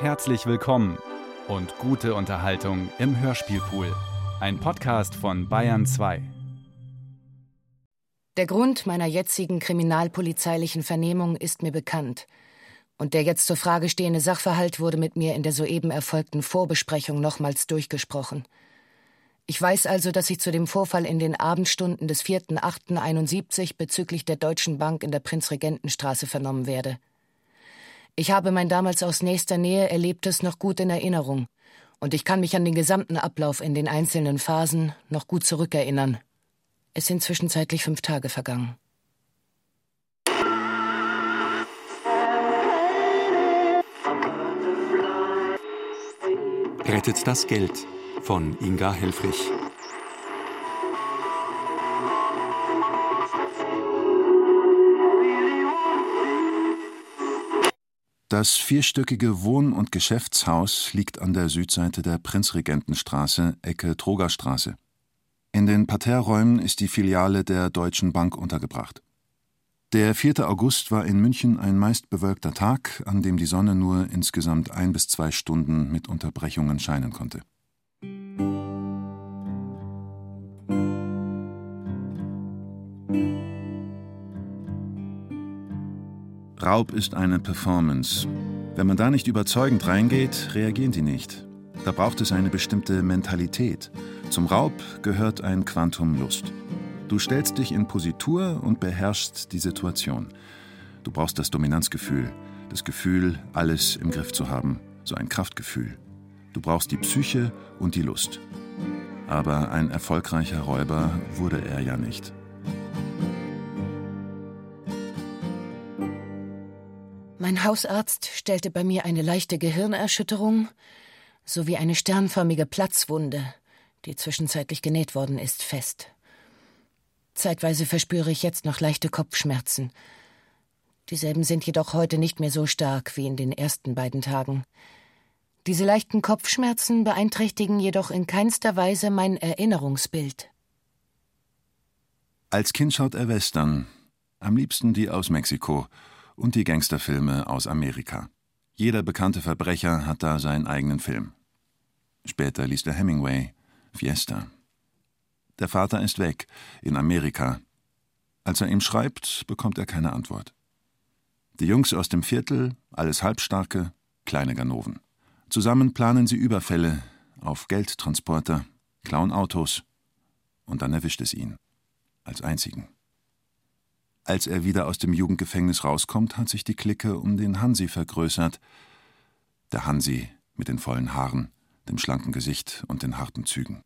Herzlich willkommen und gute Unterhaltung im Hörspielpool. Ein Podcast von Bayern 2. Der Grund meiner jetzigen kriminalpolizeilichen Vernehmung ist mir bekannt. Und der jetzt zur Frage stehende Sachverhalt wurde mit mir in der soeben erfolgten Vorbesprechung nochmals durchgesprochen. Ich weiß also, dass ich zu dem Vorfall in den Abendstunden des 4.8.71 bezüglich der Deutschen Bank in der Prinzregentenstraße vernommen werde. Ich habe mein damals aus nächster Nähe Erlebtes noch gut in Erinnerung, und ich kann mich an den gesamten Ablauf in den einzelnen Phasen noch gut zurückerinnern. Es sind zwischenzeitlich fünf Tage vergangen. Rettet das Geld von Inga Helfrich. Das vierstöckige Wohn- und Geschäftshaus liegt an der Südseite der Prinzregentenstraße, Ecke Trogerstraße. In den Parterreräumen ist die Filiale der Deutschen Bank untergebracht. Der 4. August war in München ein meist bewölkter Tag, an dem die Sonne nur insgesamt ein bis zwei Stunden mit Unterbrechungen scheinen konnte. Raub ist eine Performance. Wenn man da nicht überzeugend reingeht, reagieren die nicht. Da braucht es eine bestimmte Mentalität. Zum Raub gehört ein Quantum Lust. Du stellst dich in Positur und beherrschst die Situation. Du brauchst das Dominanzgefühl, das Gefühl, alles im Griff zu haben, so ein Kraftgefühl. Du brauchst die Psyche und die Lust. Aber ein erfolgreicher Räuber wurde er ja nicht. Mein Hausarzt stellte bei mir eine leichte Gehirnerschütterung sowie eine sternförmige Platzwunde, die zwischenzeitlich genäht worden ist, fest. Zeitweise verspüre ich jetzt noch leichte Kopfschmerzen. Dieselben sind jedoch heute nicht mehr so stark wie in den ersten beiden Tagen. Diese leichten Kopfschmerzen beeinträchtigen jedoch in keinster Weise mein Erinnerungsbild. Als Kind schaut er Western, am liebsten die aus Mexiko, und die Gangsterfilme aus Amerika. Jeder bekannte Verbrecher hat da seinen eigenen Film. Später liest er Hemingway, Fiesta. Der Vater ist weg, in Amerika. Als er ihm schreibt, bekommt er keine Antwort. Die Jungs aus dem Viertel, alles Halbstarke, kleine Ganoven. Zusammen planen sie Überfälle auf Geldtransporter, klauen Autos. Und dann erwischt es ihn. Als einzigen. Als er wieder aus dem Jugendgefängnis rauskommt, hat sich die Clique um den Hansi vergrößert. Der Hansi mit den vollen Haaren, dem schlanken Gesicht und den harten Zügen.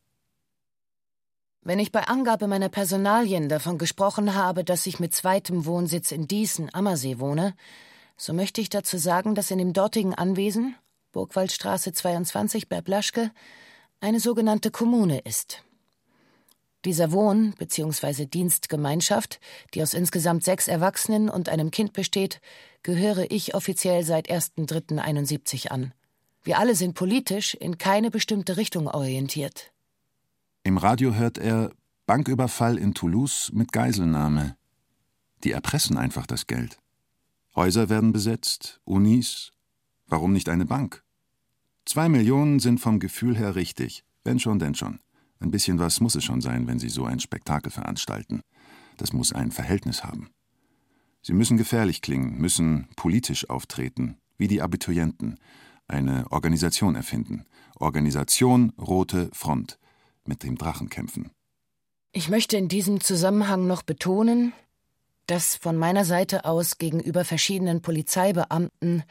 Wenn ich bei Angabe meiner Personalien davon gesprochen habe, dass ich mit zweitem Wohnsitz in Diesen, Ammersee wohne, so möchte ich dazu sagen, dass in dem dortigen Anwesen, Burgwaldstraße 22 bei Blaschke, eine sogenannte Kommune ist. Dieser Wohn- bzw. Dienstgemeinschaft, die aus insgesamt sechs Erwachsenen und einem Kind besteht, gehöre ich offiziell seit 1.3.71 an. Wir alle sind politisch in keine bestimmte Richtung orientiert. Im Radio hört er Banküberfall in Toulouse mit Geiselnahme. Die erpressen einfach das Geld. Häuser werden besetzt, Unis. Warum nicht eine Bank? Zwei Millionen sind vom Gefühl her richtig. Wenn schon, denn schon. Ein bisschen was muss es schon sein, wenn Sie so ein Spektakel veranstalten. Das muss ein Verhältnis haben. Sie müssen gefährlich klingen, müssen politisch auftreten, wie die Abiturienten, eine Organisation erfinden. Organisation Rote Front, mit dem Drachen kämpfen. Ich möchte in diesem Zusammenhang noch betonen, dass von meiner Seite aus gegenüber verschiedenen Polizeibeamten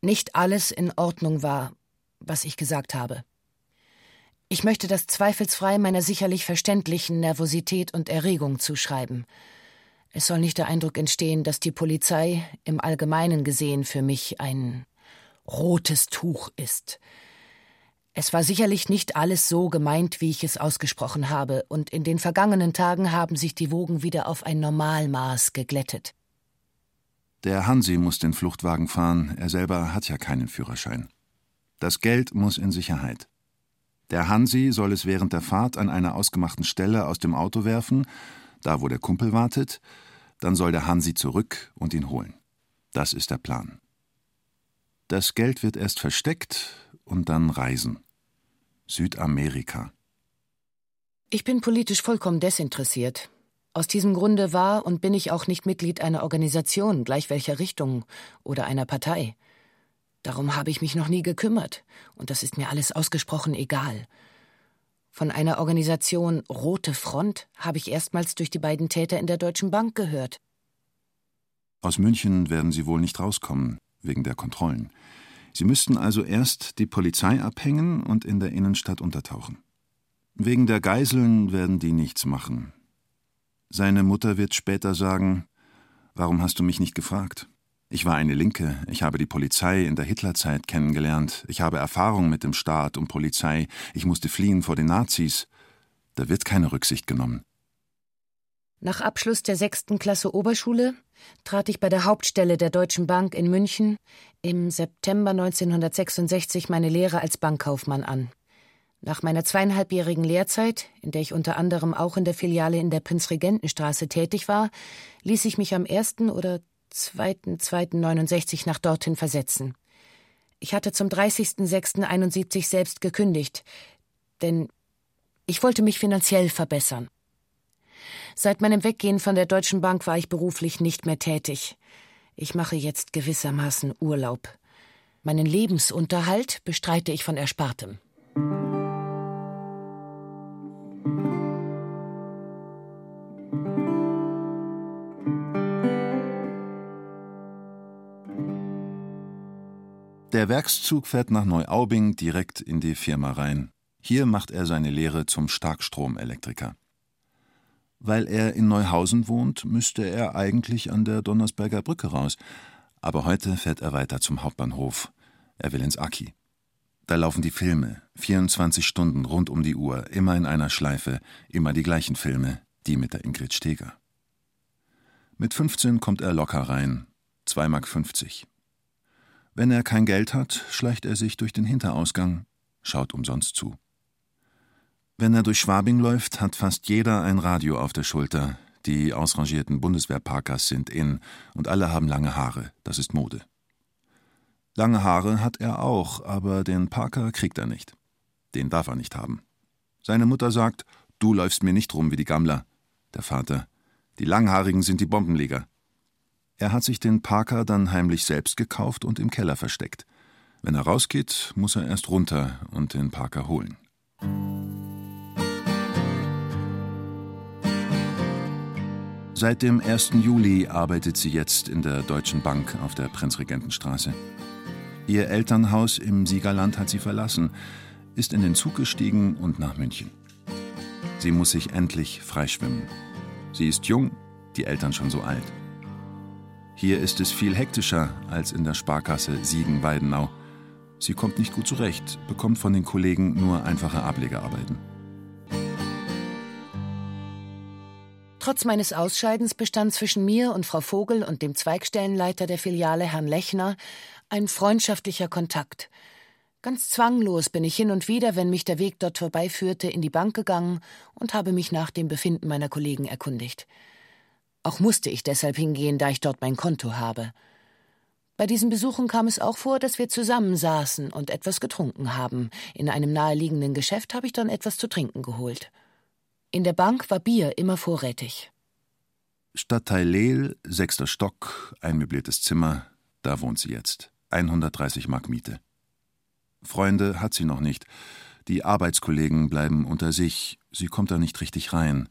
nicht alles in Ordnung war, was ich gesagt habe. Ich möchte das zweifelsfrei meiner sicherlich verständlichen Nervosität und Erregung zuschreiben. Es soll nicht der Eindruck entstehen, dass die Polizei im Allgemeinen gesehen für mich ein rotes Tuch ist. Es war sicherlich nicht alles so gemeint, wie ich es ausgesprochen habe, und in den vergangenen Tagen haben sich die Wogen wieder auf ein Normalmaß geglättet. Der Hansi muss den Fluchtwagen fahren, er selber hat ja keinen Führerschein. Das Geld muss in Sicherheit. Der Hansi soll es während der Fahrt an einer ausgemachten Stelle aus dem Auto werfen, da wo der Kumpel wartet, dann soll der Hansi zurück und ihn holen. Das ist der Plan. Das Geld wird erst versteckt und dann reisen. Südamerika. Ich bin politisch vollkommen desinteressiert. Aus diesem Grunde war und bin ich auch nicht Mitglied einer Organisation, gleich welcher Richtung oder einer Partei. Darum habe ich mich noch nie gekümmert, und das ist mir alles ausgesprochen egal. Von einer Organisation Rote Front habe ich erstmals durch die beiden Täter in der Deutschen Bank gehört. Aus München werden Sie wohl nicht rauskommen, wegen der Kontrollen. Sie müssten also erst die Polizei abhängen und in der Innenstadt untertauchen. Wegen der Geiseln werden die nichts machen. Seine Mutter wird später sagen, warum hast du mich nicht gefragt? Ich war eine Linke, ich habe die Polizei in der Hitlerzeit kennengelernt, ich habe Erfahrung mit dem Staat und Polizei, ich musste fliehen vor den Nazis. Da wird keine Rücksicht genommen. Nach Abschluss der sechsten Klasse Oberschule trat ich bei der Hauptstelle der Deutschen Bank in München im September 1966 meine Lehre als Bankkaufmann an. Nach meiner zweieinhalbjährigen Lehrzeit, in der ich unter anderem auch in der Filiale in der Prinzregentenstraße tätig war, ließ ich mich am 1. oder 2.2.69 nach dorthin versetzen. Ich hatte zum 30.06.71 selbst gekündigt, denn ich wollte mich finanziell verbessern. Seit meinem Weggehen von der Deutschen Bank war ich beruflich nicht mehr tätig. Ich mache jetzt gewissermaßen Urlaub. Meinen Lebensunterhalt bestreite ich von Erspartem. Der Werkszug fährt nach Neuaubing direkt in die Firma rein. Hier macht er seine Lehre zum Starkstromelektriker. Weil er in Neuhausen wohnt, müsste er eigentlich an der Donnersberger Brücke raus. Aber heute fährt er weiter zum Hauptbahnhof. Er will ins Aki. Da laufen die Filme, 24 Stunden rund um die Uhr, immer in einer Schleife, immer die gleichen Filme, die mit der Ingrid Steger. Mit 15 kommt er locker rein, 2,50 Mark. Wenn er kein Geld hat, schleicht er sich durch den Hinterausgang, schaut umsonst zu. Wenn er durch Schwabing läuft, hat fast jeder ein Radio auf der Schulter. Die ausrangierten Bundeswehrparkers sind in und alle haben lange Haare, das ist Mode. Lange Haare hat er auch, aber den Parker kriegt er nicht. Den darf er nicht haben. Seine Mutter sagt, du läufst mir nicht rum wie die Gammler. Der Vater, die Langhaarigen sind die Bombenleger. Er hat sich den Parker dann heimlich selbst gekauft und im Keller versteckt. Wenn er rausgeht, muss er erst runter und den Parker holen. Seit dem 1. Juli arbeitet sie jetzt in der Deutschen Bank auf der Prinzregentenstraße. Ihr Elternhaus im Siegerland hat sie verlassen, ist in den Zug gestiegen und nach München. Sie muss sich endlich freischwimmen. Sie ist jung, die Eltern schon so alt. Hier ist es viel hektischer als in der Sparkasse Siegen-Weidenau. Sie kommt nicht gut zurecht, bekommt von den Kollegen nur einfache Ablegearbeiten. Trotz meines Ausscheidens bestand zwischen mir und Frau Vogel und dem Zweigstellenleiter der Filiale, Herrn Lechner, ein freundschaftlicher Kontakt. Ganz zwanglos bin ich hin und wieder, wenn mich der Weg dort vorbeiführte, in die Bank gegangen und habe mich nach dem Befinden meiner Kollegen erkundigt. Auch musste ich deshalb hingehen, da ich dort mein Konto habe. Bei diesen Besuchen kam es auch vor, dass wir zusammensaßen und etwas getrunken haben. In einem naheliegenden Geschäft habe ich dann etwas zu trinken geholt. In der Bank war Bier immer vorrätig. Stadtteil Lehl, sechster Stock, ein möbliertes Zimmer, da wohnt sie jetzt. 130 Mark Miete. Freunde hat sie noch nicht. Die Arbeitskollegen bleiben unter sich. Sie kommt da nicht richtig rein.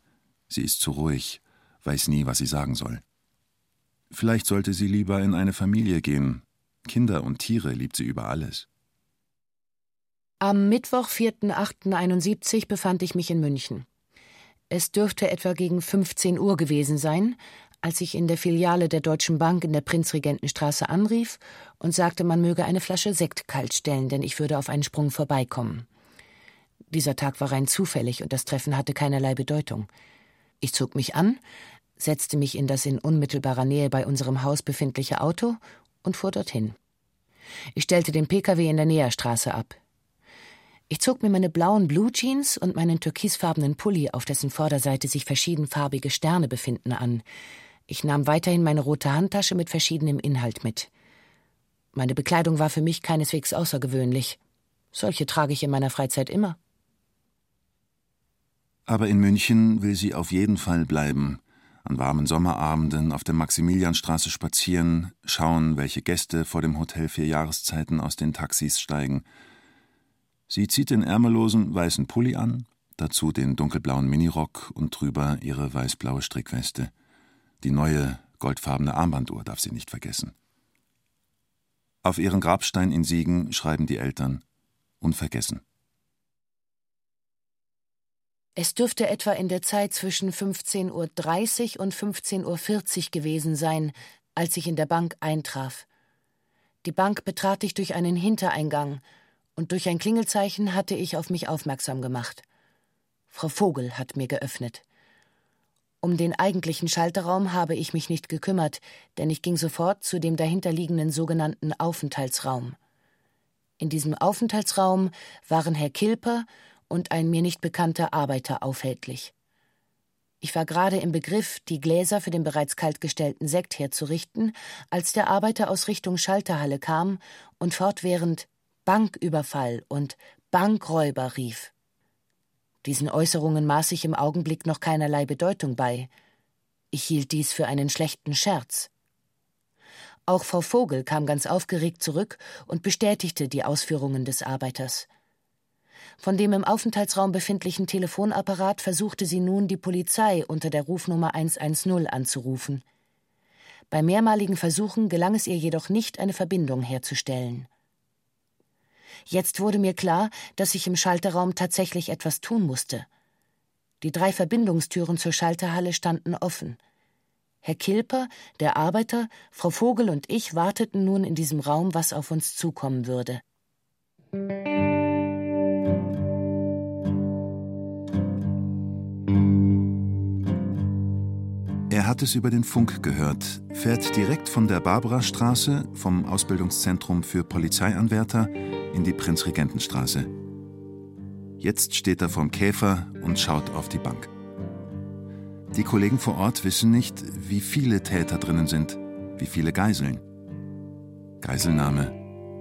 Sie ist zu ruhig weiß nie, was sie sagen soll. Vielleicht sollte sie lieber in eine Familie gehen. Kinder und Tiere liebt sie über alles. Am Mittwoch, 4.8.71 befand ich mich in München. Es dürfte etwa gegen 15 Uhr gewesen sein, als ich in der Filiale der Deutschen Bank in der Prinzregentenstraße anrief und sagte, man möge eine Flasche Sekt kalt stellen, denn ich würde auf einen Sprung vorbeikommen. Dieser Tag war rein zufällig und das Treffen hatte keinerlei Bedeutung. Ich zog mich an, setzte mich in das in unmittelbarer Nähe bei unserem Haus befindliche Auto und fuhr dorthin. Ich stellte den Pkw in der Näherstraße ab. Ich zog mir meine blauen Blue Jeans und meinen türkisfarbenen Pulli, auf dessen Vorderseite sich verschiedenfarbige Sterne befinden, an. Ich nahm weiterhin meine rote Handtasche mit verschiedenem Inhalt mit. Meine Bekleidung war für mich keineswegs außergewöhnlich. Solche trage ich in meiner Freizeit immer. Aber in München will sie auf jeden Fall bleiben. An warmen Sommerabenden auf der Maximilianstraße spazieren, schauen, welche Gäste vor dem Hotel vier Jahreszeiten aus den Taxis steigen. Sie zieht den ärmellosen weißen Pulli an, dazu den dunkelblauen Minirock und drüber ihre weißblaue Strickweste. Die neue, goldfarbene Armbanduhr darf sie nicht vergessen. Auf ihren Grabstein in Siegen schreiben die Eltern unvergessen. Es dürfte etwa in der Zeit zwischen 15.30 Uhr und 15.40 Uhr gewesen sein, als ich in der Bank eintraf. Die Bank betrat ich durch einen Hintereingang, und durch ein Klingelzeichen hatte ich auf mich aufmerksam gemacht. Frau Vogel hat mir geöffnet. Um den eigentlichen Schalterraum habe ich mich nicht gekümmert, denn ich ging sofort zu dem dahinterliegenden sogenannten Aufenthaltsraum. In diesem Aufenthaltsraum waren Herr Kilper und ein mir nicht bekannter Arbeiter aufhältlich. Ich war gerade im Begriff, die Gläser für den bereits kaltgestellten Sekt herzurichten, als der Arbeiter aus Richtung Schalterhalle kam und fortwährend Banküberfall und Bankräuber rief. Diesen Äußerungen maß ich im Augenblick noch keinerlei Bedeutung bei. Ich hielt dies für einen schlechten Scherz. Auch Frau Vogel kam ganz aufgeregt zurück und bestätigte die Ausführungen des Arbeiters. Von dem im Aufenthaltsraum befindlichen Telefonapparat versuchte sie nun, die Polizei unter der Rufnummer 110 anzurufen. Bei mehrmaligen Versuchen gelang es ihr jedoch nicht, eine Verbindung herzustellen. Jetzt wurde mir klar, dass ich im Schalterraum tatsächlich etwas tun musste. Die drei Verbindungstüren zur Schalterhalle standen offen. Herr Kilper, der Arbeiter, Frau Vogel und ich warteten nun in diesem Raum, was auf uns zukommen würde. Er hat es über den Funk gehört, fährt direkt von der Barbarastraße, vom Ausbildungszentrum für Polizeianwärter, in die Prinzregentenstraße. Jetzt steht er vorm Käfer und schaut auf die Bank. Die Kollegen vor Ort wissen nicht, wie viele Täter drinnen sind, wie viele Geiseln. Geiselnahme,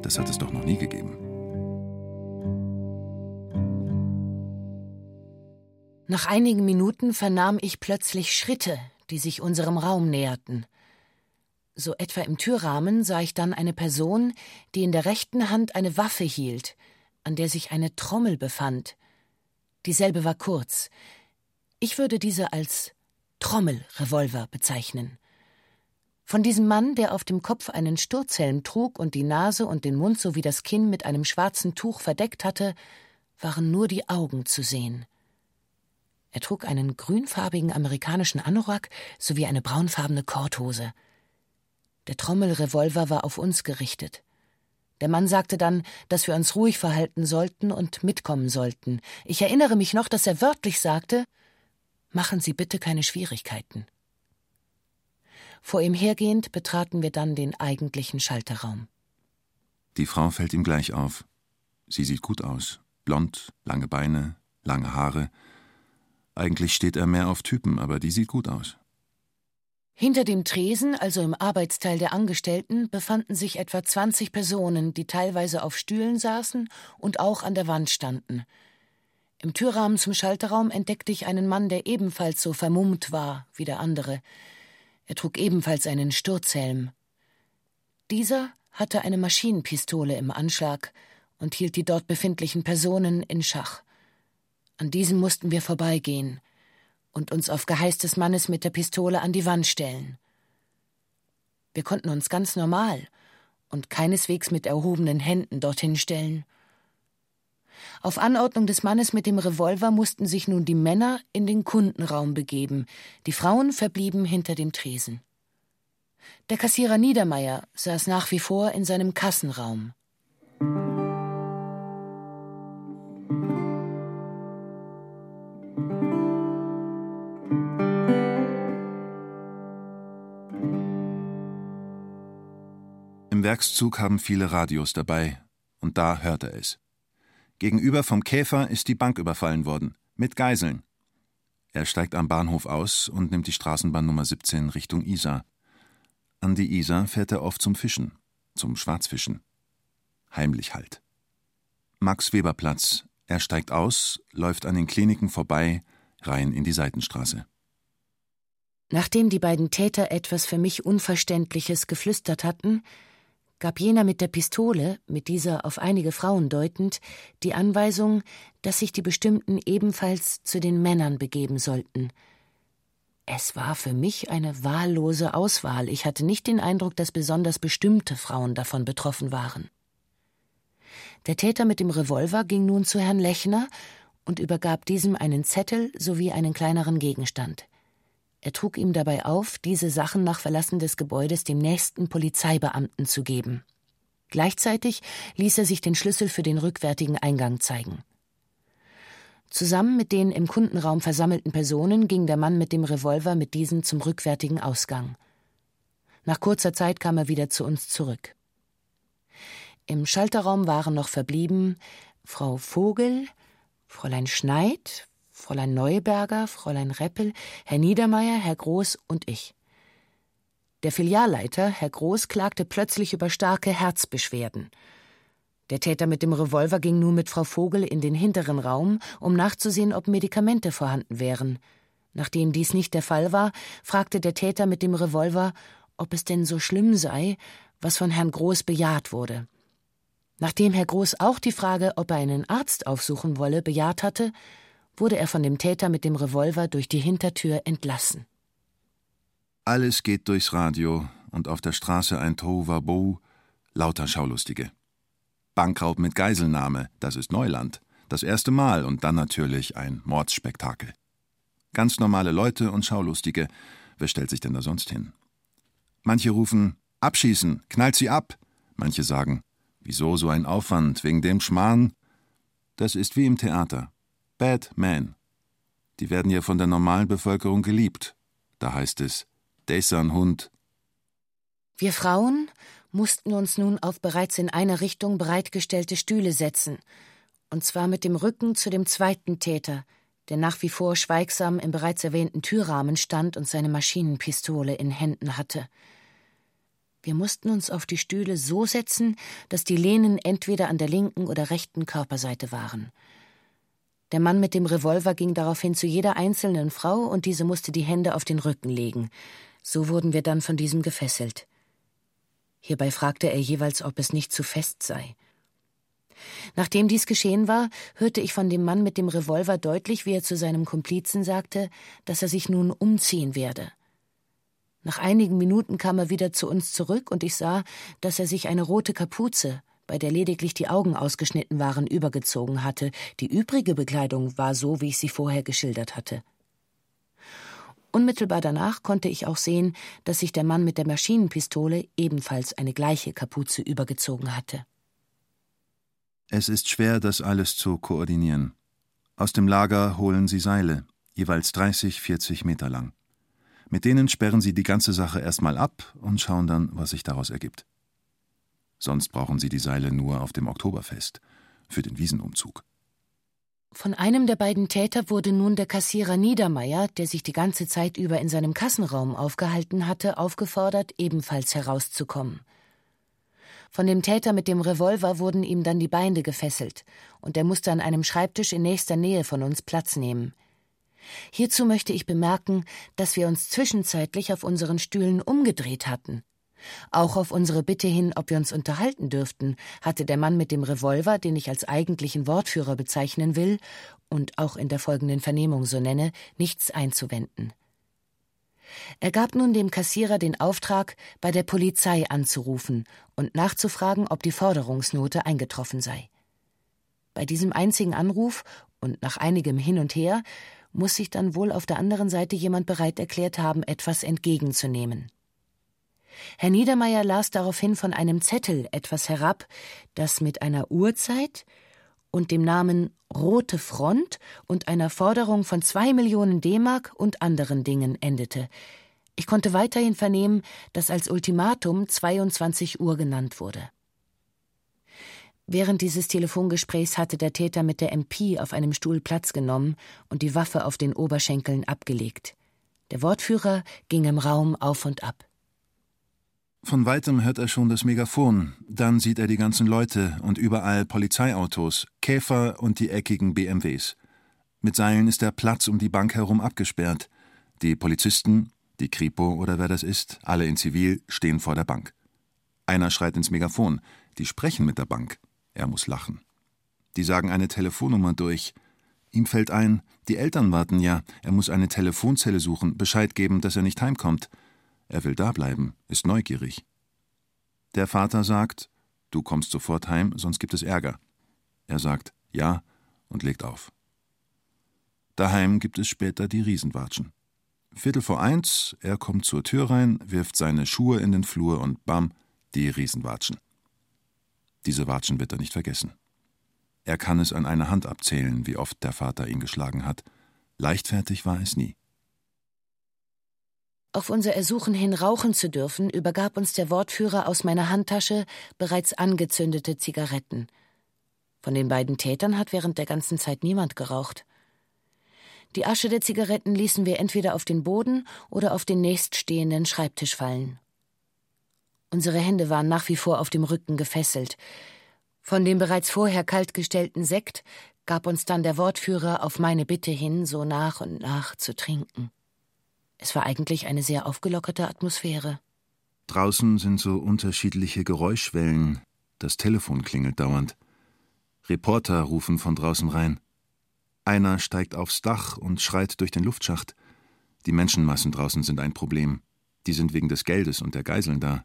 das hat es doch noch nie gegeben. Nach einigen Minuten vernahm ich plötzlich Schritte, die sich unserem Raum näherten. So etwa im Türrahmen sah ich dann eine Person, die in der rechten Hand eine Waffe hielt, an der sich eine Trommel befand. Dieselbe war kurz. Ich würde diese als Trommelrevolver bezeichnen. Von diesem Mann, der auf dem Kopf einen Sturzhelm trug und die Nase und den Mund sowie das Kinn mit einem schwarzen Tuch verdeckt hatte, waren nur die Augen zu sehen. Er trug einen grünfarbigen amerikanischen Anorak sowie eine braunfarbene Korthose. Der Trommelrevolver war auf uns gerichtet. Der Mann sagte dann, dass wir uns ruhig verhalten sollten und mitkommen sollten. Ich erinnere mich noch, dass er wörtlich sagte Machen Sie bitte keine Schwierigkeiten. Vor ihm hergehend betraten wir dann den eigentlichen Schalterraum. Die Frau fällt ihm gleich auf. Sie sieht gut aus. Blond, lange Beine, lange Haare, eigentlich steht er mehr auf Typen, aber die sieht gut aus. Hinter dem Tresen, also im Arbeitsteil der Angestellten, befanden sich etwa 20 Personen, die teilweise auf Stühlen saßen und auch an der Wand standen. Im Türrahmen zum Schalterraum entdeckte ich einen Mann, der ebenfalls so vermummt war wie der andere. Er trug ebenfalls einen Sturzhelm. Dieser hatte eine Maschinenpistole im Anschlag und hielt die dort befindlichen Personen in Schach. An diesem mussten wir vorbeigehen und uns auf Geheiß des Mannes mit der Pistole an die Wand stellen. Wir konnten uns ganz normal und keineswegs mit erhobenen Händen dorthin stellen. Auf Anordnung des Mannes mit dem Revolver mussten sich nun die Männer in den Kundenraum begeben, die Frauen verblieben hinter dem Tresen. Der Kassierer Niedermeyer saß nach wie vor in seinem Kassenraum. Im Werkszug haben viele Radios dabei, und da hört er es. Gegenüber vom Käfer ist die Bank überfallen worden, mit Geiseln. Er steigt am Bahnhof aus und nimmt die Straßenbahn Nummer 17 Richtung Isar. An die Isar fährt er oft zum Fischen. zum Schwarzfischen. Heimlich halt. Max Weberplatz. Er steigt aus, läuft an den Kliniken vorbei, rein in die Seitenstraße. Nachdem die beiden Täter etwas für mich Unverständliches geflüstert hatten, gab jener mit der Pistole, mit dieser auf einige Frauen deutend, die Anweisung, dass sich die Bestimmten ebenfalls zu den Männern begeben sollten. Es war für mich eine wahllose Auswahl. Ich hatte nicht den Eindruck, dass besonders bestimmte Frauen davon betroffen waren. Der Täter mit dem Revolver ging nun zu Herrn Lechner und übergab diesem einen Zettel sowie einen kleineren Gegenstand. Er trug ihm dabei auf, diese Sachen nach Verlassen des Gebäudes dem nächsten Polizeibeamten zu geben. Gleichzeitig ließ er sich den Schlüssel für den rückwärtigen Eingang zeigen. Zusammen mit den im Kundenraum versammelten Personen ging der Mann mit dem Revolver mit diesen zum rückwärtigen Ausgang. Nach kurzer Zeit kam er wieder zu uns zurück. Im Schalterraum waren noch verblieben Frau Vogel, Fräulein Schneid, Fräulein Neuberger, Fräulein Reppel, Herr Niedermeyer, Herr Groß und ich. Der Filialleiter, Herr Groß, klagte plötzlich über starke Herzbeschwerden. Der Täter mit dem Revolver ging nun mit Frau Vogel in den hinteren Raum, um nachzusehen, ob Medikamente vorhanden wären. Nachdem dies nicht der Fall war, fragte der Täter mit dem Revolver, ob es denn so schlimm sei, was von Herrn Groß bejaht wurde. Nachdem Herr Groß auch die Frage, ob er einen Arzt aufsuchen wolle, bejaht hatte, wurde er von dem Täter mit dem Revolver durch die Hintertür entlassen. Alles geht durchs Radio und auf der Straße ein Tohuwabohu, lauter Schaulustige. Bankraub mit Geiselnahme, das ist Neuland. Das erste Mal und dann natürlich ein Mordsspektakel. Ganz normale Leute und Schaulustige. Wer stellt sich denn da sonst hin? Manche rufen: Abschießen, knallt sie ab. Manche sagen: Wieso so ein Aufwand, wegen dem Schmarrn? Das ist wie im Theater. Bad Man. Die werden ja von der normalen Bevölkerung geliebt. Da heißt es, Desan Hund. Wir Frauen mussten uns nun auf bereits in einer Richtung bereitgestellte Stühle setzen, und zwar mit dem Rücken zu dem zweiten Täter, der nach wie vor schweigsam im bereits erwähnten Türrahmen stand und seine Maschinenpistole in Händen hatte. Wir mussten uns auf die Stühle so setzen, dass die Lehnen entweder an der linken oder rechten Körperseite waren. Der Mann mit dem Revolver ging daraufhin zu jeder einzelnen Frau und diese musste die Hände auf den Rücken legen. So wurden wir dann von diesem gefesselt. Hierbei fragte er jeweils, ob es nicht zu fest sei. Nachdem dies geschehen war, hörte ich von dem Mann mit dem Revolver deutlich, wie er zu seinem Komplizen sagte, dass er sich nun umziehen werde. Nach einigen Minuten kam er wieder zu uns zurück und ich sah, dass er sich eine rote Kapuze, bei der lediglich die Augen ausgeschnitten waren, übergezogen hatte. Die übrige Bekleidung war so, wie ich sie vorher geschildert hatte. Unmittelbar danach konnte ich auch sehen, dass sich der Mann mit der Maschinenpistole ebenfalls eine gleiche Kapuze übergezogen hatte. Es ist schwer, das alles zu koordinieren. Aus dem Lager holen sie Seile, jeweils 30, 40 Meter lang. Mit denen sperren sie die ganze Sache erstmal ab und schauen dann, was sich daraus ergibt. Sonst brauchen sie die Seile nur auf dem Oktoberfest, für den Wiesenumzug. Von einem der beiden Täter wurde nun der Kassierer Niedermeyer, der sich die ganze Zeit über in seinem Kassenraum aufgehalten hatte, aufgefordert, ebenfalls herauszukommen. Von dem Täter mit dem Revolver wurden ihm dann die Beine gefesselt, und er musste an einem Schreibtisch in nächster Nähe von uns Platz nehmen. Hierzu möchte ich bemerken, dass wir uns zwischenzeitlich auf unseren Stühlen umgedreht hatten. Auch auf unsere Bitte hin, ob wir uns unterhalten dürften, hatte der Mann mit dem Revolver, den ich als eigentlichen Wortführer bezeichnen will und auch in der folgenden Vernehmung so nenne, nichts einzuwenden. Er gab nun dem Kassierer den Auftrag, bei der Polizei anzurufen und nachzufragen, ob die Forderungsnote eingetroffen sei. Bei diesem einzigen Anruf und nach einigem Hin und Her muss sich dann wohl auf der anderen Seite jemand bereit erklärt haben, etwas entgegenzunehmen. Herr Niedermeyer las daraufhin von einem Zettel etwas herab, das mit einer Uhrzeit und dem Namen Rote Front und einer Forderung von zwei Millionen D-Mark und anderen Dingen endete. Ich konnte weiterhin vernehmen, dass als Ultimatum 22 Uhr genannt wurde. Während dieses Telefongesprächs hatte der Täter mit der MP auf einem Stuhl Platz genommen und die Waffe auf den Oberschenkeln abgelegt. Der Wortführer ging im Raum auf und ab. Von weitem hört er schon das Megafon, dann sieht er die ganzen Leute und überall Polizeiautos, Käfer und die eckigen BMWs. Mit Seilen ist der Platz um die Bank herum abgesperrt. Die Polizisten, die Kripo oder wer das ist, alle in Zivil, stehen vor der Bank. Einer schreit ins Megafon, die sprechen mit der Bank. Er muss lachen. Die sagen eine Telefonnummer durch. Ihm fällt ein, die Eltern warten ja, er muss eine Telefonzelle suchen, Bescheid geben, dass er nicht heimkommt. Er will da bleiben, ist neugierig. Der Vater sagt, du kommst sofort heim, sonst gibt es Ärger. Er sagt ja und legt auf. Daheim gibt es später die Riesenwatschen. Viertel vor eins, er kommt zur Tür rein, wirft seine Schuhe in den Flur und bam, die Riesenwatschen. Diese Watschen wird er nicht vergessen. Er kann es an einer Hand abzählen, wie oft der Vater ihn geschlagen hat. Leichtfertig war es nie. Auf unser Ersuchen hin, rauchen zu dürfen, übergab uns der Wortführer aus meiner Handtasche bereits angezündete Zigaretten. Von den beiden Tätern hat während der ganzen Zeit niemand geraucht. Die Asche der Zigaretten ließen wir entweder auf den Boden oder auf den nächststehenden Schreibtisch fallen. Unsere Hände waren nach wie vor auf dem Rücken gefesselt. Von dem bereits vorher kaltgestellten Sekt gab uns dann der Wortführer auf meine Bitte hin, so nach und nach zu trinken. Es war eigentlich eine sehr aufgelockerte Atmosphäre. Draußen sind so unterschiedliche Geräuschwellen. Das Telefon klingelt dauernd. Reporter rufen von draußen rein. Einer steigt aufs Dach und schreit durch den Luftschacht. Die Menschenmassen draußen sind ein Problem. Die sind wegen des Geldes und der Geiseln da.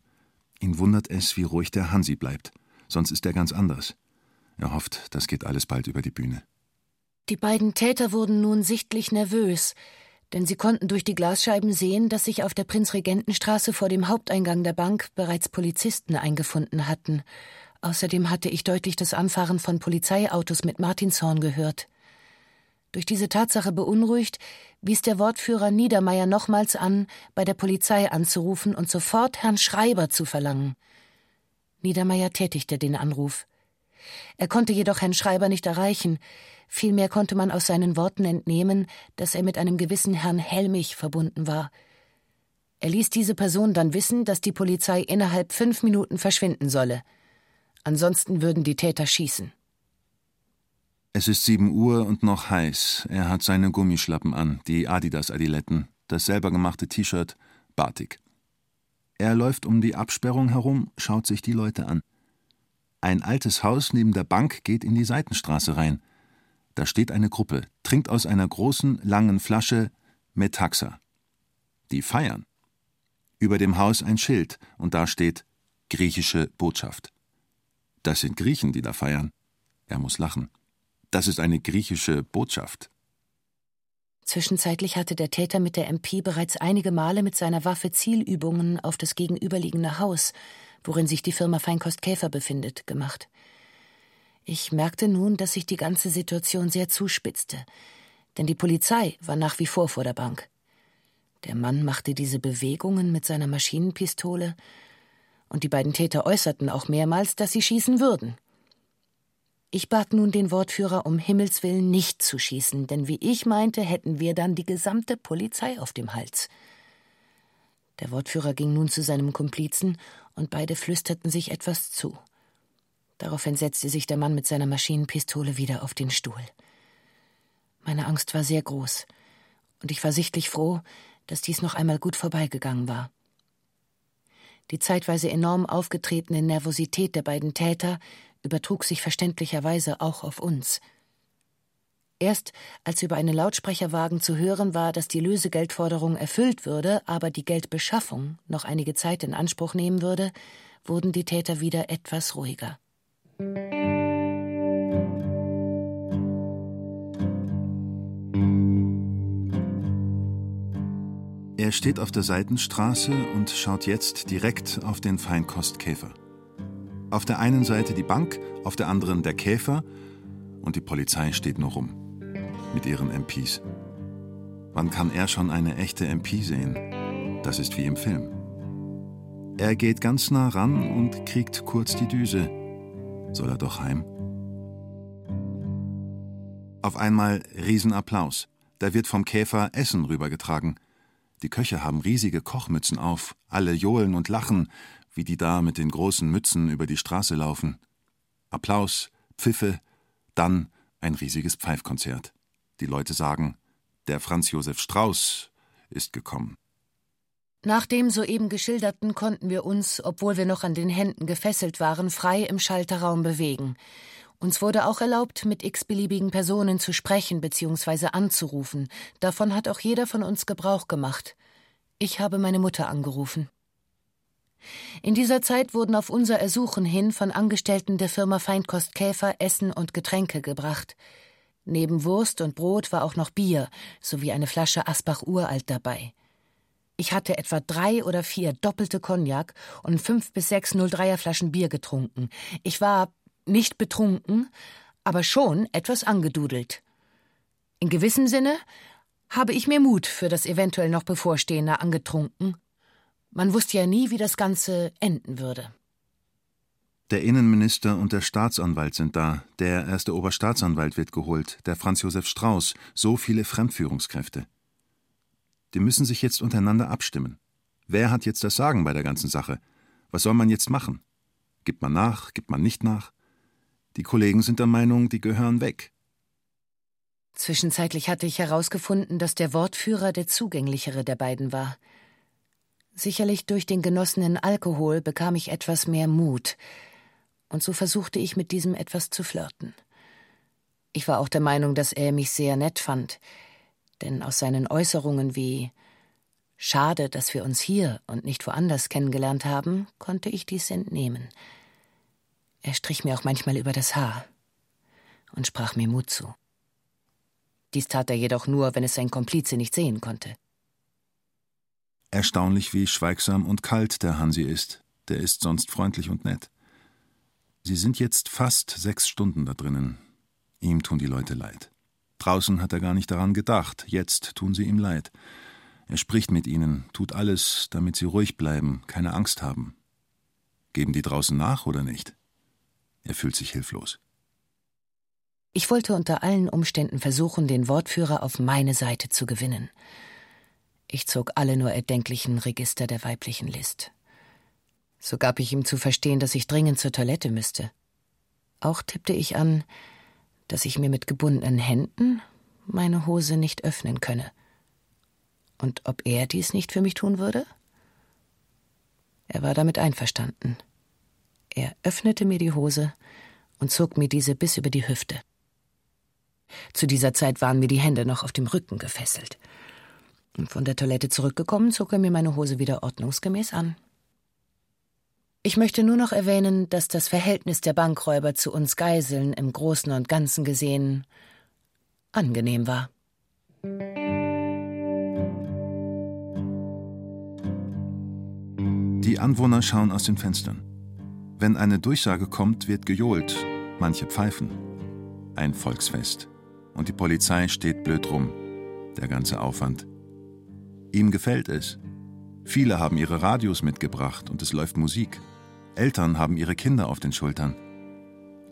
Ihn wundert es, wie ruhig der Hansi bleibt. Sonst ist er ganz anders. Er hofft, das geht alles bald über die Bühne. Die beiden Täter wurden nun sichtlich nervös, denn sie konnten durch die Glasscheiben sehen, dass sich auf der Prinzregentenstraße vor dem Haupteingang der Bank bereits Polizisten eingefunden hatten. Außerdem hatte ich deutlich das Anfahren von Polizeiautos mit Martinshorn gehört. Durch diese Tatsache beunruhigt, wies der Wortführer Niedermeyer nochmals an, bei der Polizei anzurufen und sofort Herrn Schreiber zu verlangen. Niedermeyer tätigte den Anruf. Er konnte jedoch Herrn Schreiber nicht erreichen, vielmehr konnte man aus seinen Worten entnehmen, dass er mit einem gewissen Herrn Helmich verbunden war. Er ließ diese Person dann wissen, dass die Polizei innerhalb fünf Minuten verschwinden solle. Ansonsten würden die Täter schießen. Es ist sieben Uhr und noch heiß. Er hat seine Gummischlappen an, die Adidas-Adiletten, das selber gemachte T-Shirt, Batik. Er läuft um die Absperrung herum, schaut sich die Leute an. Ein altes Haus neben der Bank geht in die Seitenstraße rein. Da steht eine Gruppe, trinkt aus einer großen, langen Flasche Metaxa. Die feiern. Über dem Haus ein Schild und da steht griechische Botschaft. Das sind Griechen, die da feiern. Er muss lachen. Das ist eine griechische Botschaft. Zwischenzeitlich hatte der Täter mit der MP bereits einige Male mit seiner Waffe Zielübungen auf das gegenüberliegende Haus, worin sich die Firma Feinkost Käfer befindet, gemacht. Ich merkte nun, dass sich die ganze Situation sehr zuspitzte, denn die Polizei war nach wie vor vor der Bank. Der Mann machte diese Bewegungen mit seiner Maschinenpistole, und die beiden Täter äußerten auch mehrmals, dass sie schießen würden. Ich bat nun den Wortführer, um Himmels willen nicht zu schießen, denn wie ich meinte, hätten wir dann die gesamte Polizei auf dem Hals. Der Wortführer ging nun zu seinem Komplizen, und beide flüsterten sich etwas zu. Daraufhin setzte sich der Mann mit seiner Maschinenpistole wieder auf den Stuhl. Meine Angst war sehr groß, und ich war sichtlich froh, dass dies noch einmal gut vorbeigegangen war. Die zeitweise enorm aufgetretene Nervosität der beiden Täter übertrug sich verständlicherweise auch auf uns. Erst als über einen Lautsprecherwagen zu hören war, dass die Lösegeldforderung erfüllt würde, aber die Geldbeschaffung noch einige Zeit in Anspruch nehmen würde, wurden die Täter wieder etwas ruhiger. Er steht auf der Seitenstraße und schaut jetzt direkt auf den Feinkostkäfer. Auf der einen Seite die Bank, auf der anderen der Käfer und die Polizei steht nur rum. Mit ihren MPs. Wann kann er schon eine echte MP sehen? Das ist wie im Film. Er geht ganz nah ran und kriegt kurz die Düse. Soll er doch heim? Auf einmal Riesenapplaus. Da wird vom Käfer Essen rübergetragen. Die Köche haben riesige Kochmützen auf, alle johlen und lachen, wie die da mit den großen Mützen über die Straße laufen. Applaus, Pfiffe, dann ein riesiges Pfeifkonzert. Die Leute sagen, der Franz Josef Strauß ist gekommen. Nach dem soeben geschilderten konnten wir uns, obwohl wir noch an den Händen gefesselt waren, frei im Schalterraum bewegen. Uns wurde auch erlaubt, mit x-beliebigen Personen zu sprechen bzw. anzurufen. Davon hat auch jeder von uns Gebrauch gemacht. Ich habe meine Mutter angerufen. In dieser Zeit wurden auf unser Ersuchen hin von Angestellten der Firma Feindkost Käfer Essen und Getränke gebracht. Neben Wurst und Brot war auch noch Bier sowie eine Flasche Asbach Uralt dabei. Ich hatte etwa drei oder vier doppelte Cognac und fünf bis sechs 03er Flaschen Bier getrunken. Ich war nicht betrunken, aber schon etwas angedudelt. In gewissem Sinne habe ich mir Mut für das eventuell noch bevorstehende angetrunken. Man wusste ja nie, wie das Ganze enden würde. Der Innenminister und der Staatsanwalt sind da, der erste Oberstaatsanwalt wird geholt, der Franz Josef Strauß, so viele Fremdführungskräfte. Die müssen sich jetzt untereinander abstimmen. Wer hat jetzt das Sagen bei der ganzen Sache? Was soll man jetzt machen? Gibt man nach, gibt man nicht nach? Die Kollegen sind der Meinung, die gehören weg. Zwischenzeitlich hatte ich herausgefunden, dass der Wortführer der zugänglichere der beiden war. Sicherlich durch den genossenen Alkohol bekam ich etwas mehr Mut, und so versuchte ich mit diesem etwas zu flirten. Ich war auch der Meinung, dass er mich sehr nett fand, denn aus seinen Äußerungen wie Schade, dass wir uns hier und nicht woanders kennengelernt haben, konnte ich dies entnehmen. Er strich mir auch manchmal über das Haar und sprach mir Mut zu. Dies tat er jedoch nur, wenn es sein Komplize nicht sehen konnte. Erstaunlich, wie schweigsam und kalt der Hansi ist. Der ist sonst freundlich und nett. Sie sind jetzt fast sechs Stunden da drinnen. Ihm tun die Leute leid. Draußen hat er gar nicht daran gedacht, jetzt tun sie ihm leid. Er spricht mit ihnen, tut alles, damit sie ruhig bleiben, keine Angst haben. Geben die draußen nach oder nicht? Er fühlt sich hilflos. Ich wollte unter allen Umständen versuchen, den Wortführer auf meine Seite zu gewinnen. Ich zog alle nur erdenklichen Register der weiblichen List. So gab ich ihm zu verstehen, dass ich dringend zur Toilette müsste. Auch tippte ich an, dass ich mir mit gebundenen Händen meine Hose nicht öffnen könne. Und ob er dies nicht für mich tun würde? Er war damit einverstanden. Er öffnete mir die Hose und zog mir diese bis über die Hüfte. Zu dieser Zeit waren mir die Hände noch auf dem Rücken gefesselt. Und von der Toilette zurückgekommen, zog er mir meine Hose wieder ordnungsgemäß an. Ich möchte nur noch erwähnen, dass das Verhältnis der Bankräuber zu uns Geiseln im Großen und Ganzen gesehen angenehm war. Die Anwohner schauen aus den Fenstern. Wenn eine Durchsage kommt, wird gejohlt, manche pfeifen. Ein Volksfest. Und die Polizei steht blöd rum. Der ganze Aufwand. Ihm gefällt es. Viele haben ihre Radios mitgebracht und es läuft Musik. Eltern haben ihre Kinder auf den Schultern.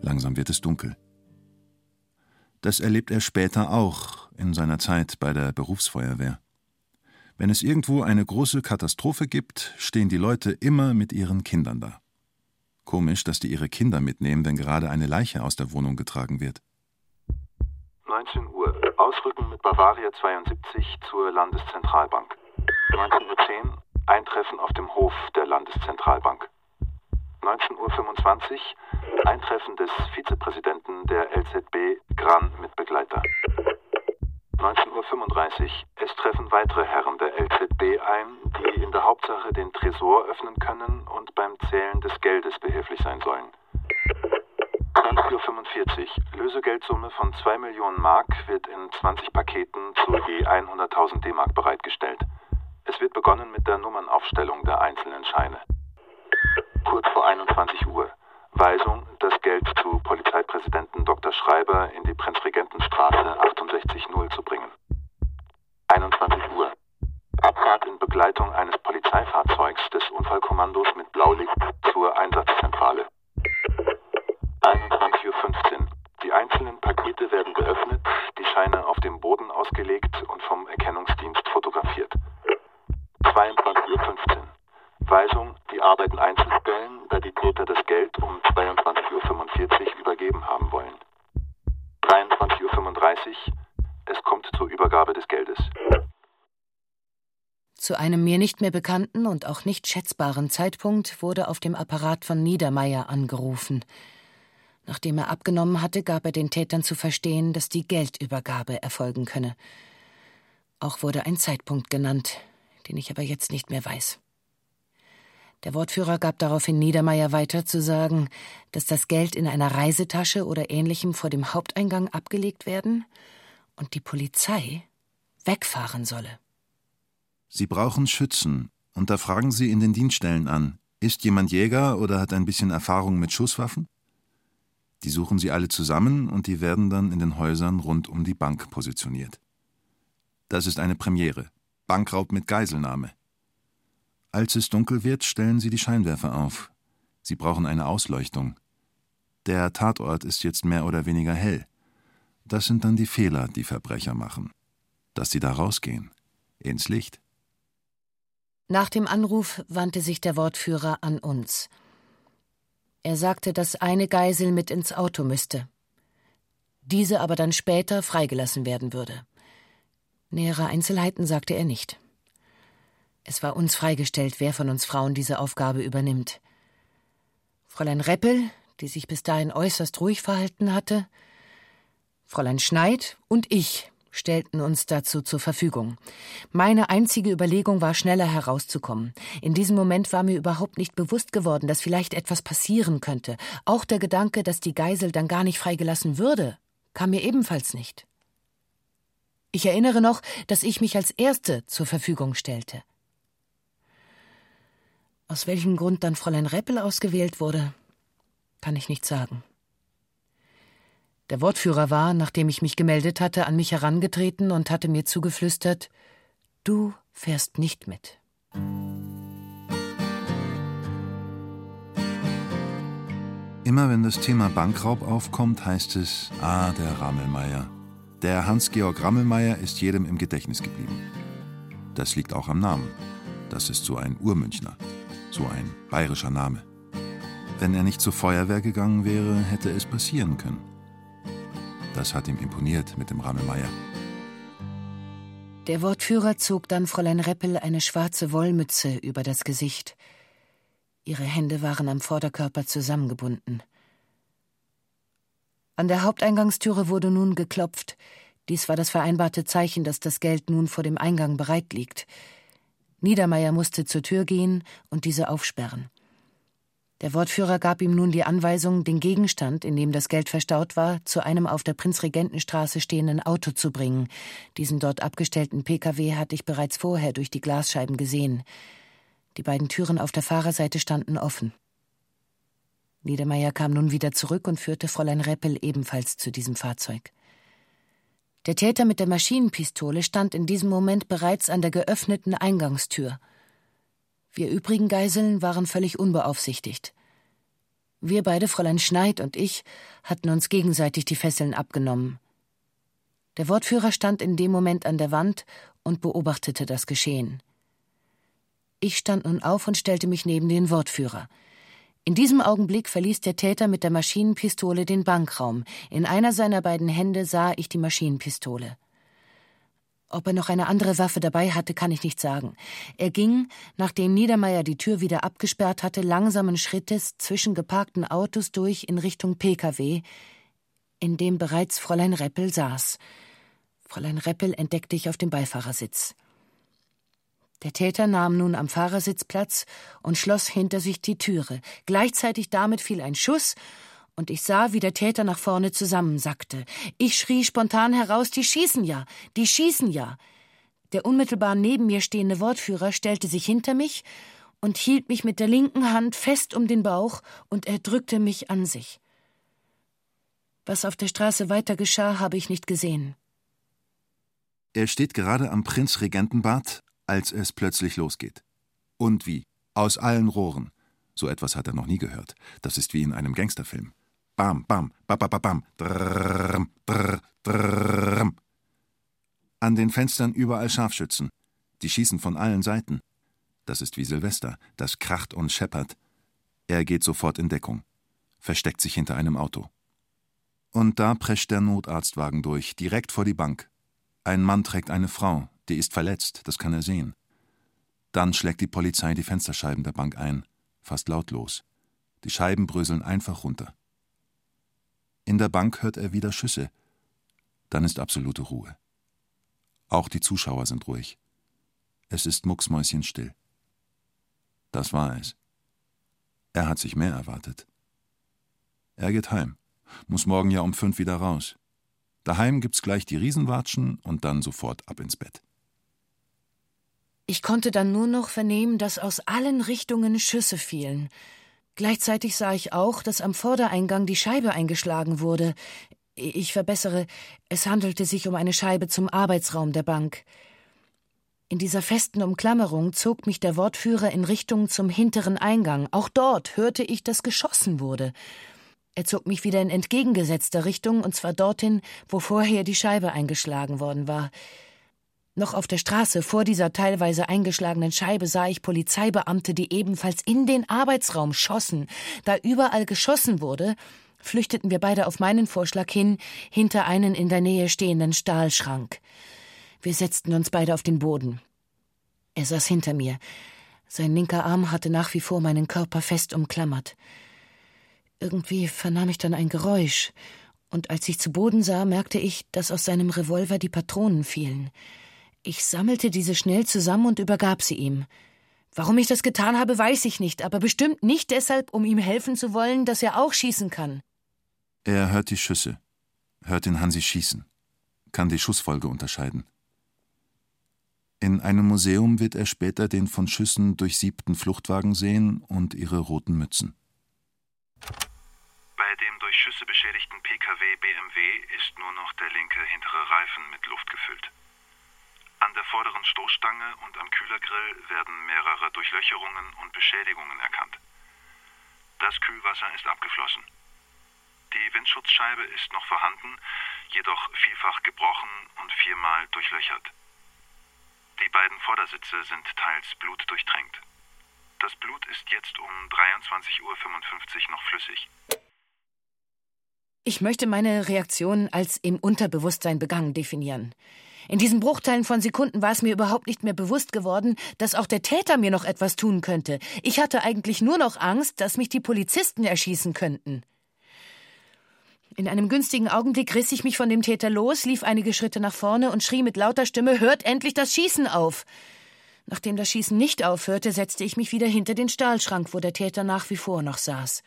Langsam wird es dunkel. Das erlebt er später auch in seiner Zeit bei der Berufsfeuerwehr. Wenn es irgendwo eine große Katastrophe gibt, stehen die Leute immer mit ihren Kindern da. Komisch, dass die ihre Kinder mitnehmen, wenn gerade eine Leiche aus der Wohnung getragen wird. 19 Uhr. Ausrücken mit Bavaria 72 zur Landeszentralbank. 19.10 Uhr. Eintreffen auf dem Hof der Landeszentralbank. 19.25 Uhr Eintreffen des Vizepräsidenten der LZB Gran mit Begleiter. 19.35 Uhr Es treffen weitere Herren der LZB ein, die in der Hauptsache den Tresor öffnen können und beim Zählen des Geldes behilflich sein sollen. 20.45 Uhr Lösegeldsumme von 2 Millionen Mark wird in 20 Paketen zu je 100.000 D-Mark bereitgestellt. Es wird begonnen mit der Nummernaufstellung der einzelnen Scheine kurz vor 21 Uhr. Weisung, das Geld zu Polizeipräsidenten Dr. Schreiber in die Prinzregentenstraße 68-0 zu bringen. 21 Uhr. Abfahrt in Begleitung eines Polizeifahrzeugs des Unfallkommandos mit Blaulicht zur Einsatzzentrale. 21.15 Uhr. Die einzelnen Pakete werden geöffnet, die Scheine auf dem Boden ausgelegt und vom Erkennungsdienst fotografiert. 22.15 Uhr. Weisung, die Arbeiten einzeln Täter das Geld um 22.45 Uhr übergeben haben wollen. 23.35 Uhr, es kommt zur Übergabe des Geldes. Zu einem mir nicht mehr bekannten und auch nicht schätzbaren Zeitpunkt wurde auf dem Apparat von Niedermeyer angerufen. Nachdem er abgenommen hatte, gab er den Tätern zu verstehen, dass die Geldübergabe erfolgen könne. Auch wurde ein Zeitpunkt genannt, den ich aber jetzt nicht mehr weiß. Der Wortführer gab daraufhin Niedermeyer weiter zu sagen, dass das Geld in einer Reisetasche oder ähnlichem vor dem Haupteingang abgelegt werden und die Polizei wegfahren solle. Sie brauchen Schützen, und da fragen Sie in den Dienststellen an, ist jemand Jäger oder hat ein bisschen Erfahrung mit Schusswaffen? Die suchen Sie alle zusammen und die werden dann in den Häusern rund um die Bank positioniert. Das ist eine Premiere. Bankraub mit Geiselnahme. Als es dunkel wird, stellen Sie die Scheinwerfer auf. Sie brauchen eine Ausleuchtung. Der Tatort ist jetzt mehr oder weniger hell. Das sind dann die Fehler, die Verbrecher machen. Dass sie da rausgehen. Ins Licht. Nach dem Anruf wandte sich der Wortführer an uns. Er sagte, dass eine Geisel mit ins Auto müsste. Diese aber dann später freigelassen werden würde. Nähere Einzelheiten sagte er nicht. Es war uns freigestellt, wer von uns Frauen diese Aufgabe übernimmt. Fräulein Reppel, die sich bis dahin äußerst ruhig verhalten hatte, Fräulein Schneid und ich stellten uns dazu zur Verfügung. Meine einzige Überlegung war, schneller herauszukommen. In diesem Moment war mir überhaupt nicht bewusst geworden, dass vielleicht etwas passieren könnte. Auch der Gedanke, dass die Geisel dann gar nicht freigelassen würde, kam mir ebenfalls nicht. Ich erinnere noch, dass ich mich als Erste zur Verfügung stellte. Aus welchem Grund dann Fräulein Reppel ausgewählt wurde, kann ich nicht sagen. Der Wortführer war, nachdem ich mich gemeldet hatte, an mich herangetreten und hatte mir zugeflüstert Du fährst nicht mit. Immer wenn das Thema Bankraub aufkommt, heißt es, ah, der Rammelmeier. Der Hans-Georg Rammelmeier ist jedem im Gedächtnis geblieben. Das liegt auch am Namen. Das ist so ein Urmünchner, so ein bayerischer Name. Wenn er nicht zur Feuerwehr gegangen wäre, hätte es passieren können. Das hat ihm imponiert mit dem Rammelmeier. Der Wortführer zog dann Fräulein Reppel eine schwarze Wollmütze über das Gesicht. Ihre Hände waren am Vorderkörper zusammengebunden. An der Haupteingangstüre wurde nun geklopft. Dies war das vereinbarte Zeichen, dass das Geld nun vor dem Eingang bereit liegt. Niedermeyer musste zur Tür gehen und diese aufsperren. Der Wortführer gab ihm nun die Anweisung, den Gegenstand, in dem das Geld verstaut war, zu einem auf der Prinzregentenstraße stehenden Auto zu bringen. Diesen dort abgestellten Pkw hatte ich bereits vorher durch die Glasscheiben gesehen. Die beiden Türen auf der Fahrerseite standen offen. Niedermeyer kam nun wieder zurück und führte Fräulein Reppel ebenfalls zu diesem Fahrzeug. Der Täter mit der Maschinenpistole stand in diesem Moment bereits an der geöffneten Eingangstür. Wir übrigen Geiseln waren völlig unbeaufsichtigt. Wir beide, Fräulein Schneid und ich, hatten uns gegenseitig die Fesseln abgenommen. Der Wortführer stand in dem Moment an der Wand und beobachtete das Geschehen. Ich stand nun auf und stellte mich neben den Wortführer. In diesem Augenblick verließ der Täter mit der Maschinenpistole den Bankraum. In einer seiner beiden Hände sah ich die Maschinenpistole. Ob er noch eine andere Waffe dabei hatte, kann ich nicht sagen. Er ging, nachdem Niedermeyer die Tür wieder abgesperrt hatte, langsamen Schrittes zwischen geparkten Autos durch in Richtung Pkw, in dem bereits Fräulein Reppel saß. Fräulein Reppel entdeckte ich auf dem Beifahrersitz. Der Täter nahm nun am Fahrersitz Platz und schloss hinter sich die Türe. Gleichzeitig damit fiel ein Schuss und ich sah, wie der Täter nach vorne zusammensackte. Ich schrie spontan heraus, die schießen ja, die schießen ja. Der unmittelbar neben mir stehende Wortführer stellte sich hinter mich und hielt mich mit der linken Hand fest um den Bauch und er drückte mich an sich. Was auf der Straße weiter geschah, habe ich nicht gesehen. Er steht gerade am Prinzregentenbad, als es plötzlich losgeht. Und wie? Aus allen Rohren. So etwas hat er noch nie gehört. Das ist wie in einem Gangsterfilm. Bam, bam, ba, ba, ba, bam, drrrm, drrr, drrrm. An den Fenstern überall Scharfschützen. Die schießen von allen Seiten. Das ist wie Silvester. Das kracht und scheppert. Er geht sofort in Deckung. Versteckt sich hinter einem Auto. Und da prescht der Notarztwagen durch, direkt vor die Bank. Ein Mann trägt eine Frau, die ist verletzt, das kann er sehen. Dann schlägt die Polizei die Fensterscheiben der Bank ein, fast lautlos. Die Scheiben bröseln einfach runter. In der Bank hört er wieder Schüsse. Dann ist absolute Ruhe. Auch die Zuschauer sind ruhig. Es ist mucksmäuschenstill. Das war es. Er hat sich mehr erwartet. Er geht heim, muss morgen ja um fünf wieder raus. Daheim gibt's gleich die Riesenwatschen und dann sofort ab ins Bett. Ich konnte dann nur noch vernehmen, dass aus allen Richtungen Schüsse fielen. Gleichzeitig sah ich auch, dass am Vordereingang die Scheibe eingeschlagen wurde. Ich verbessere, es handelte sich um eine Scheibe zum Arbeitsraum der Bank. In dieser festen Umklammerung zog mich der Wortführer in Richtung zum hinteren Eingang. Auch dort hörte ich, dass geschossen wurde. Er zog mich wieder in entgegengesetzter Richtung, und zwar dorthin, wo vorher die Scheibe eingeschlagen worden war. Noch auf der Straße vor dieser teilweise eingeschlagenen Scheibe sah ich Polizeibeamte, die ebenfalls in den Arbeitsraum schossen. Da überall geschossen wurde, flüchteten wir beide auf meinen Vorschlag hin, hinter einen in der Nähe stehenden Stahlschrank. Wir setzten uns beide auf den Boden. Er saß hinter mir. Sein linker Arm hatte nach wie vor meinen Körper fest umklammert. Irgendwie vernahm ich dann ein Geräusch, und als ich zu Boden sah, merkte ich, dass aus seinem Revolver die Patronen fielen. Ich sammelte diese schnell zusammen und übergab sie ihm. Warum ich das getan habe, weiß ich nicht, aber bestimmt nicht deshalb, um ihm helfen zu wollen, dass er auch schießen kann. Er hört die Schüsse, hört den Hansi schießen, kann die Schussfolge unterscheiden. In einem Museum wird er später den von Schüssen durchsiebten Fluchtwagen sehen und ihre roten Mützen. Bei dem durch Schüsse beschädigten Pkw BMW ist nur noch der linke hintere Reifen mit Luft gefüllt. An der vorderen Stoßstange und am Kühlergrill werden mehrere Durchlöcherungen und Beschädigungen erkannt. Das Kühlwasser ist abgeflossen. Die Windschutzscheibe ist noch vorhanden, jedoch vielfach gebrochen und viermal durchlöchert. Die beiden Vordersitze sind teils blutdurchtränkt. Das Blut ist jetzt um 23.55 Uhr noch flüssig. Ich möchte meine Reaktion als im Unterbewusstsein begangen definieren. In diesen Bruchteilen von Sekunden war es mir überhaupt nicht mehr bewusst geworden, dass auch der Täter mir noch etwas tun könnte. Ich hatte eigentlich nur noch Angst, dass mich die Polizisten erschießen könnten. In einem günstigen Augenblick riss ich mich von dem Täter los, lief einige Schritte nach vorne und schrie mit lauter Stimme Hört endlich das Schießen auf. Nachdem das Schießen nicht aufhörte, setzte ich mich wieder hinter den Stahlschrank, wo der Täter nach wie vor noch saß.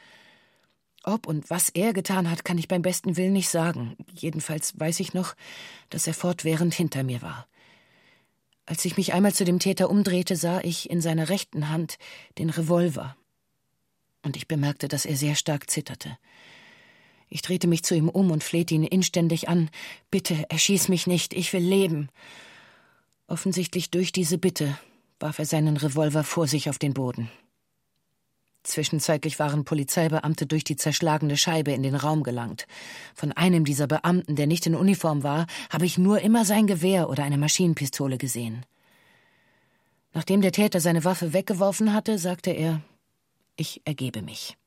Ob und was er getan hat, kann ich beim besten Willen nicht sagen. Jedenfalls weiß ich noch, dass er fortwährend hinter mir war. Als ich mich einmal zu dem Täter umdrehte, sah ich in seiner rechten Hand den Revolver. Und ich bemerkte, dass er sehr stark zitterte. Ich drehte mich zu ihm um und flehte ihn inständig an. Bitte, erschieß mich nicht, ich will leben. Offensichtlich durch diese Bitte warf er seinen Revolver vor sich auf den Boden. Zwischenzeitlich waren Polizeibeamte durch die zerschlagene Scheibe in den Raum gelangt. Von einem dieser Beamten, der nicht in Uniform war, habe ich nur immer sein Gewehr oder eine Maschinenpistole gesehen. Nachdem der Täter seine Waffe weggeworfen hatte, sagte er Ich ergebe mich.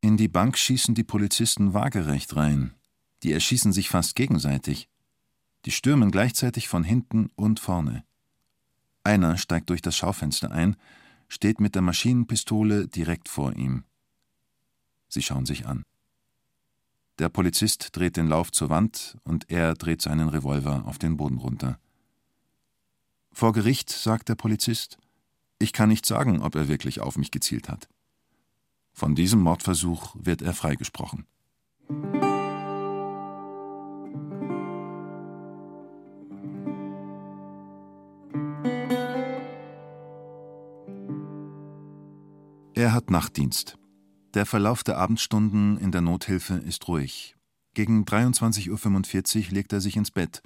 In die Bank schießen die Polizisten waagerecht rein. Die erschießen sich fast gegenseitig. Die stürmen gleichzeitig von hinten und vorne. Einer steigt durch das Schaufenster ein, steht mit der Maschinenpistole direkt vor ihm. Sie schauen sich an. Der Polizist dreht den Lauf zur Wand und er dreht seinen Revolver auf den Boden runter. Vor Gericht sagt der Polizist, ich kann nicht sagen, ob er wirklich auf mich gezielt hat. Von diesem Mordversuch wird er freigesprochen. Hat Nachtdienst. Der Verlauf der Abendstunden in der Nothilfe ist ruhig. Gegen 23.45 Uhr legt er sich ins Bett.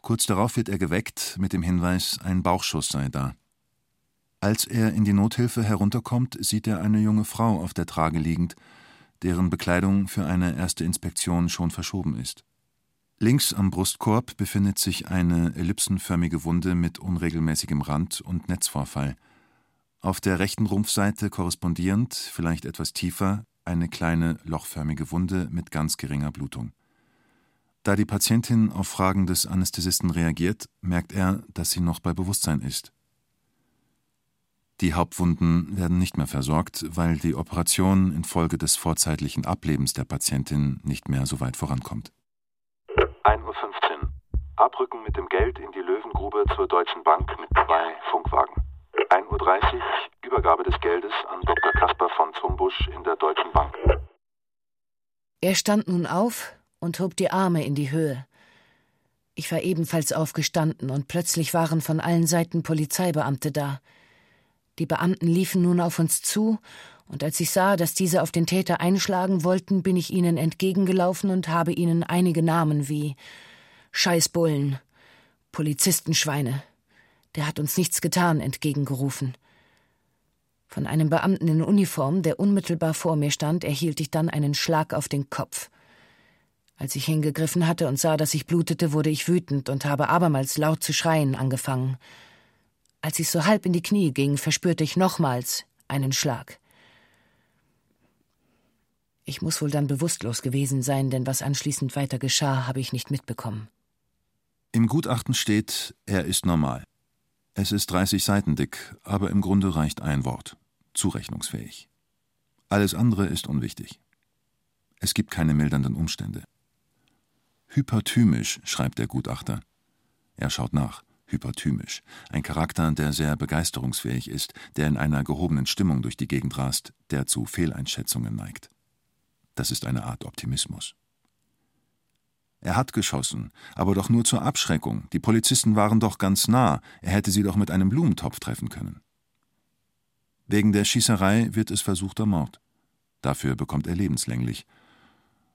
Kurz darauf wird er geweckt mit dem Hinweis, ein Bauchschuss sei da. Als er in die Nothilfe herunterkommt, sieht er eine junge Frau auf der Trage liegend, deren Bekleidung für eine erste Inspektion schon verschoben ist. Links am Brustkorb befindet sich eine ellipsenförmige Wunde mit unregelmäßigem Rand und Netzvorfall. Auf der rechten Rumpfseite korrespondierend, vielleicht etwas tiefer, eine kleine lochförmige Wunde mit ganz geringer Blutung. Da die Patientin auf Fragen des Anästhesisten reagiert, merkt er, dass sie noch bei Bewusstsein ist. Die Hauptwunden werden nicht mehr versorgt, weil die Operation infolge des vorzeitlichen Ablebens der Patientin nicht mehr so weit vorankommt. 1.15 Uhr. Abrücken mit dem Geld in die Löwengrube zur Deutschen Bank mit zwei Funkwagen. 1.30 Uhr. Übergabe des Geldes an Dr. Kaspar von Zumbusch in der Deutschen Bank. Er stand nun auf und hob die Arme in die Höhe. Ich war ebenfalls aufgestanden und plötzlich waren von allen Seiten Polizeibeamte da. Die Beamten liefen nun auf uns zu, und als ich sah, dass diese auf den Täter einschlagen wollten, bin ich ihnen entgegengelaufen und habe ihnen einige Namen wie Scheißbullen, Polizistenschweine, der hat uns nichts getan, entgegengerufen. Von einem Beamten in Uniform, der unmittelbar vor mir stand, erhielt ich dann einen Schlag auf den Kopf. Als ich hingegriffen hatte und sah, dass ich blutete, wurde ich wütend und habe abermals laut zu schreien angefangen. Als ich so halb in die Knie ging, verspürte ich nochmals einen Schlag. Ich muss wohl dann bewusstlos gewesen sein, denn was anschließend weiter geschah, habe ich nicht mitbekommen. Im Gutachten steht, er ist normal. Es ist 30 Seiten dick, aber im Grunde reicht ein Wort. Zurechnungsfähig. Alles andere ist unwichtig. Es gibt keine mildernden Umstände. Hyperthymisch, schreibt der Gutachter. Er schaut nach hyperthymisch, ein Charakter, der sehr begeisterungsfähig ist, der in einer gehobenen Stimmung durch die Gegend rast, der zu Fehleinschätzungen neigt. Das ist eine Art Optimismus. Er hat geschossen, aber doch nur zur Abschreckung. Die Polizisten waren doch ganz nah, er hätte sie doch mit einem Blumentopf treffen können. Wegen der Schießerei wird es versuchter Mord. Dafür bekommt er lebenslänglich.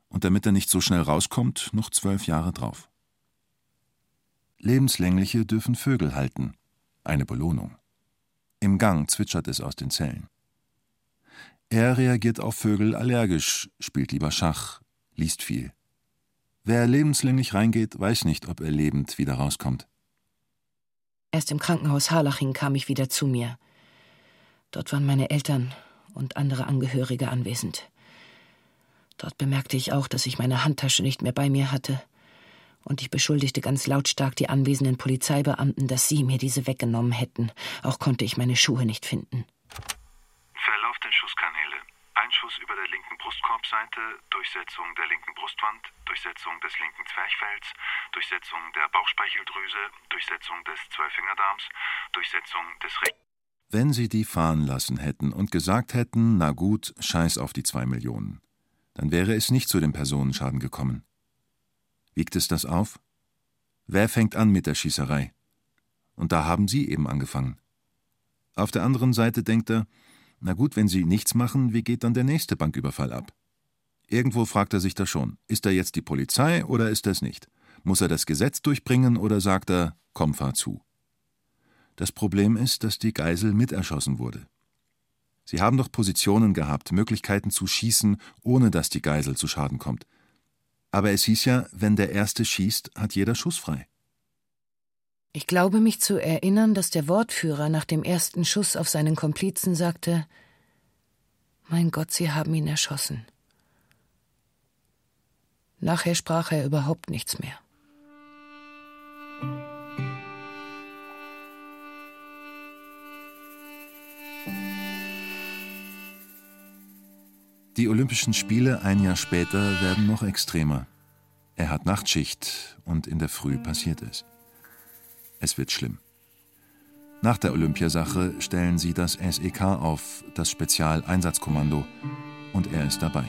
Und damit er nicht so schnell rauskommt, noch zwölf Jahre drauf. Lebenslängliche dürfen Vögel halten. Eine Belohnung. Im Gang zwitschert es aus den Zellen. Er reagiert auf Vögel allergisch, spielt lieber Schach, liest viel. Wer lebenslänglich reingeht, weiß nicht, ob er lebend wieder rauskommt. Erst im Krankenhaus Harlaching kam ich wieder zu mir. Dort waren meine Eltern und andere Angehörige anwesend. Dort bemerkte ich auch, dass ich meine Handtasche nicht mehr bei mir hatte und ich beschuldigte ganz lautstark die anwesenden Polizeibeamten, dass sie mir diese weggenommen hätten. Auch konnte ich meine Schuhe nicht finden. Verlauf der Schusskanäle. Ein Schuss über der linken Brustkorbseite, Durchsetzung der linken Brustwand, Durchsetzung des linken Zwerchfells, Durchsetzung der Bauchspeicheldrüse, Durchsetzung des Zwölffingerdarms, Durchsetzung des Re Wenn sie die fahren lassen hätten und gesagt hätten, na gut, scheiß auf die zwei Millionen, dann wäre es nicht zu dem Personenschaden gekommen. Wiegt es das auf? Wer fängt an mit der Schießerei? Und da haben Sie eben angefangen. Auf der anderen Seite denkt er, na gut, wenn Sie nichts machen, wie geht dann der nächste Banküberfall ab? Irgendwo fragt er sich da schon, ist er jetzt die Polizei oder ist es nicht? Muss er das Gesetz durchbringen oder sagt er, komm, fahr zu? Das Problem ist, dass die Geisel miterschossen wurde. Sie haben doch Positionen gehabt, Möglichkeiten zu schießen, ohne dass die Geisel zu Schaden kommt. Aber es hieß ja, wenn der Erste schießt, hat jeder Schuss frei. Ich glaube mich zu erinnern, dass der Wortführer nach dem ersten Schuss auf seinen Komplizen sagte Mein Gott, Sie haben ihn erschossen. Nachher sprach er überhaupt nichts mehr. Die Olympischen Spiele ein Jahr später werden noch extremer. Er hat Nachtschicht und in der Früh passiert es. Es wird schlimm. Nach der Olympiasache stellen sie das SEK auf, das Spezialeinsatzkommando, und er ist dabei.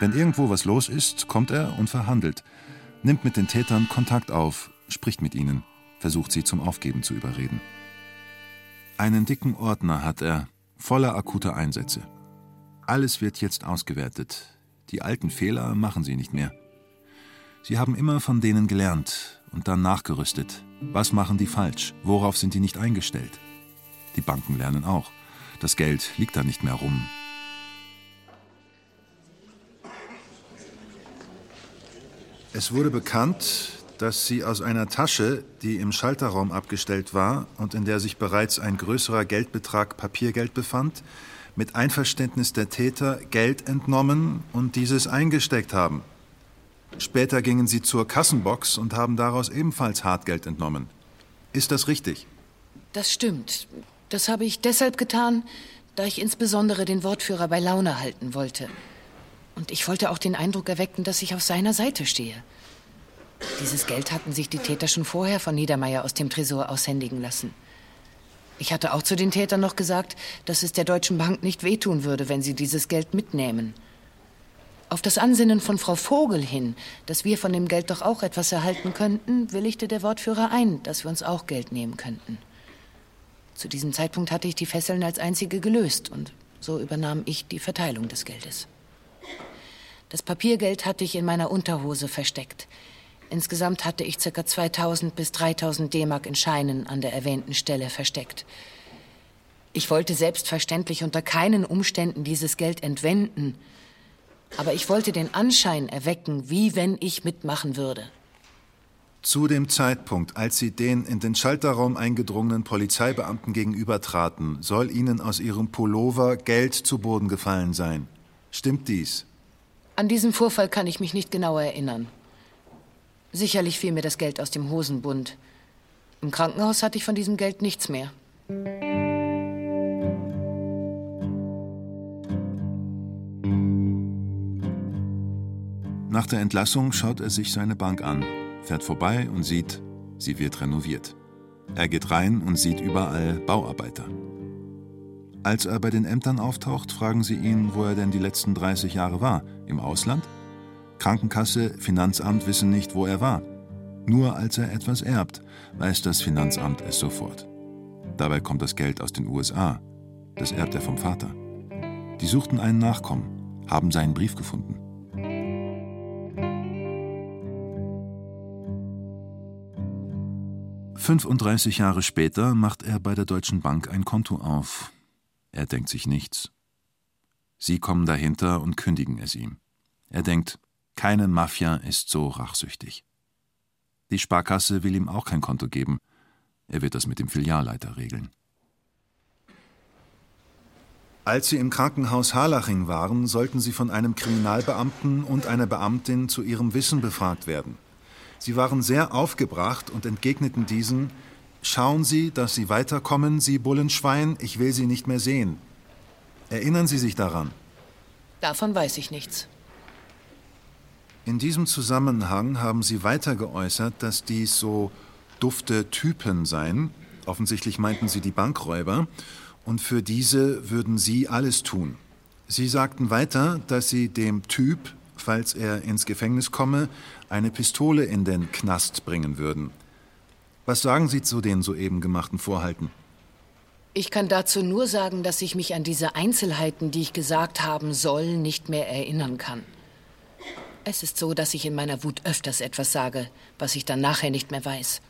Wenn irgendwo was los ist, kommt er und verhandelt, nimmt mit den Tätern Kontakt auf, spricht mit ihnen, versucht sie zum Aufgeben zu überreden. Einen dicken Ordner hat er, voller akuter Einsätze. Alles wird jetzt ausgewertet. Die alten Fehler machen sie nicht mehr. Sie haben immer von denen gelernt und dann nachgerüstet. Was machen die falsch? Worauf sind die nicht eingestellt? Die Banken lernen auch. Das Geld liegt da nicht mehr rum. Es wurde bekannt, dass sie aus einer Tasche, die im Schalterraum abgestellt war und in der sich bereits ein größerer Geldbetrag Papiergeld befand, mit Einverständnis der Täter Geld entnommen und dieses eingesteckt haben. Später gingen sie zur Kassenbox und haben daraus ebenfalls Hartgeld entnommen. Ist das richtig? Das stimmt. Das habe ich deshalb getan, da ich insbesondere den Wortführer bei Laune halten wollte. Und ich wollte auch den Eindruck erwecken, dass ich auf seiner Seite stehe. Dieses Geld hatten sich die Täter schon vorher von Niedermeyer aus dem Tresor aushändigen lassen. Ich hatte auch zu den Tätern noch gesagt, dass es der Deutschen Bank nicht wehtun würde, wenn sie dieses Geld mitnehmen. Auf das Ansinnen von Frau Vogel hin, dass wir von dem Geld doch auch etwas erhalten könnten, willigte der Wortführer ein, dass wir uns auch Geld nehmen könnten. Zu diesem Zeitpunkt hatte ich die Fesseln als einzige gelöst und so übernahm ich die Verteilung des Geldes. Das Papiergeld hatte ich in meiner Unterhose versteckt. Insgesamt hatte ich ca. 2000 bis 3000 D-Mark in Scheinen an der erwähnten Stelle versteckt. Ich wollte selbstverständlich unter keinen Umständen dieses Geld entwenden, aber ich wollte den Anschein erwecken, wie wenn ich mitmachen würde. Zu dem Zeitpunkt, als Sie den in den Schalterraum eingedrungenen Polizeibeamten gegenübertraten, soll Ihnen aus Ihrem Pullover Geld zu Boden gefallen sein. Stimmt dies? An diesen Vorfall kann ich mich nicht genau erinnern. Sicherlich fiel mir das Geld aus dem Hosenbund. Im Krankenhaus hatte ich von diesem Geld nichts mehr. Nach der Entlassung schaut er sich seine Bank an, fährt vorbei und sieht, sie wird renoviert. Er geht rein und sieht überall Bauarbeiter. Als er bei den Ämtern auftaucht, fragen sie ihn, wo er denn die letzten 30 Jahre war. Im Ausland? Krankenkasse, Finanzamt wissen nicht, wo er war. Nur als er etwas erbt, weiß das Finanzamt es sofort. Dabei kommt das Geld aus den USA. Das erbt er vom Vater. Die suchten einen Nachkommen, haben seinen Brief gefunden. Fünfunddreißig Jahre später macht er bei der Deutschen Bank ein Konto auf. Er denkt sich nichts. Sie kommen dahinter und kündigen es ihm. Er denkt, keine Mafia ist so rachsüchtig. Die Sparkasse will ihm auch kein Konto geben. Er wird das mit dem Filialleiter regeln. Als sie im Krankenhaus Harlaching waren, sollten sie von einem Kriminalbeamten und einer Beamtin zu ihrem Wissen befragt werden. Sie waren sehr aufgebracht und entgegneten diesen Schauen Sie, dass Sie weiterkommen, Sie Bullenschwein, ich will Sie nicht mehr sehen. Erinnern Sie sich daran? Davon weiß ich nichts. In diesem Zusammenhang haben Sie weiter geäußert, dass dies so dufte Typen seien. Offensichtlich meinten Sie die Bankräuber. Und für diese würden Sie alles tun. Sie sagten weiter, dass Sie dem Typ, falls er ins Gefängnis komme, eine Pistole in den Knast bringen würden. Was sagen Sie zu den soeben gemachten Vorhalten? Ich kann dazu nur sagen, dass ich mich an diese Einzelheiten, die ich gesagt haben soll, nicht mehr erinnern kann. Es ist so, dass ich in meiner Wut öfters etwas sage, was ich dann nachher nicht mehr weiß.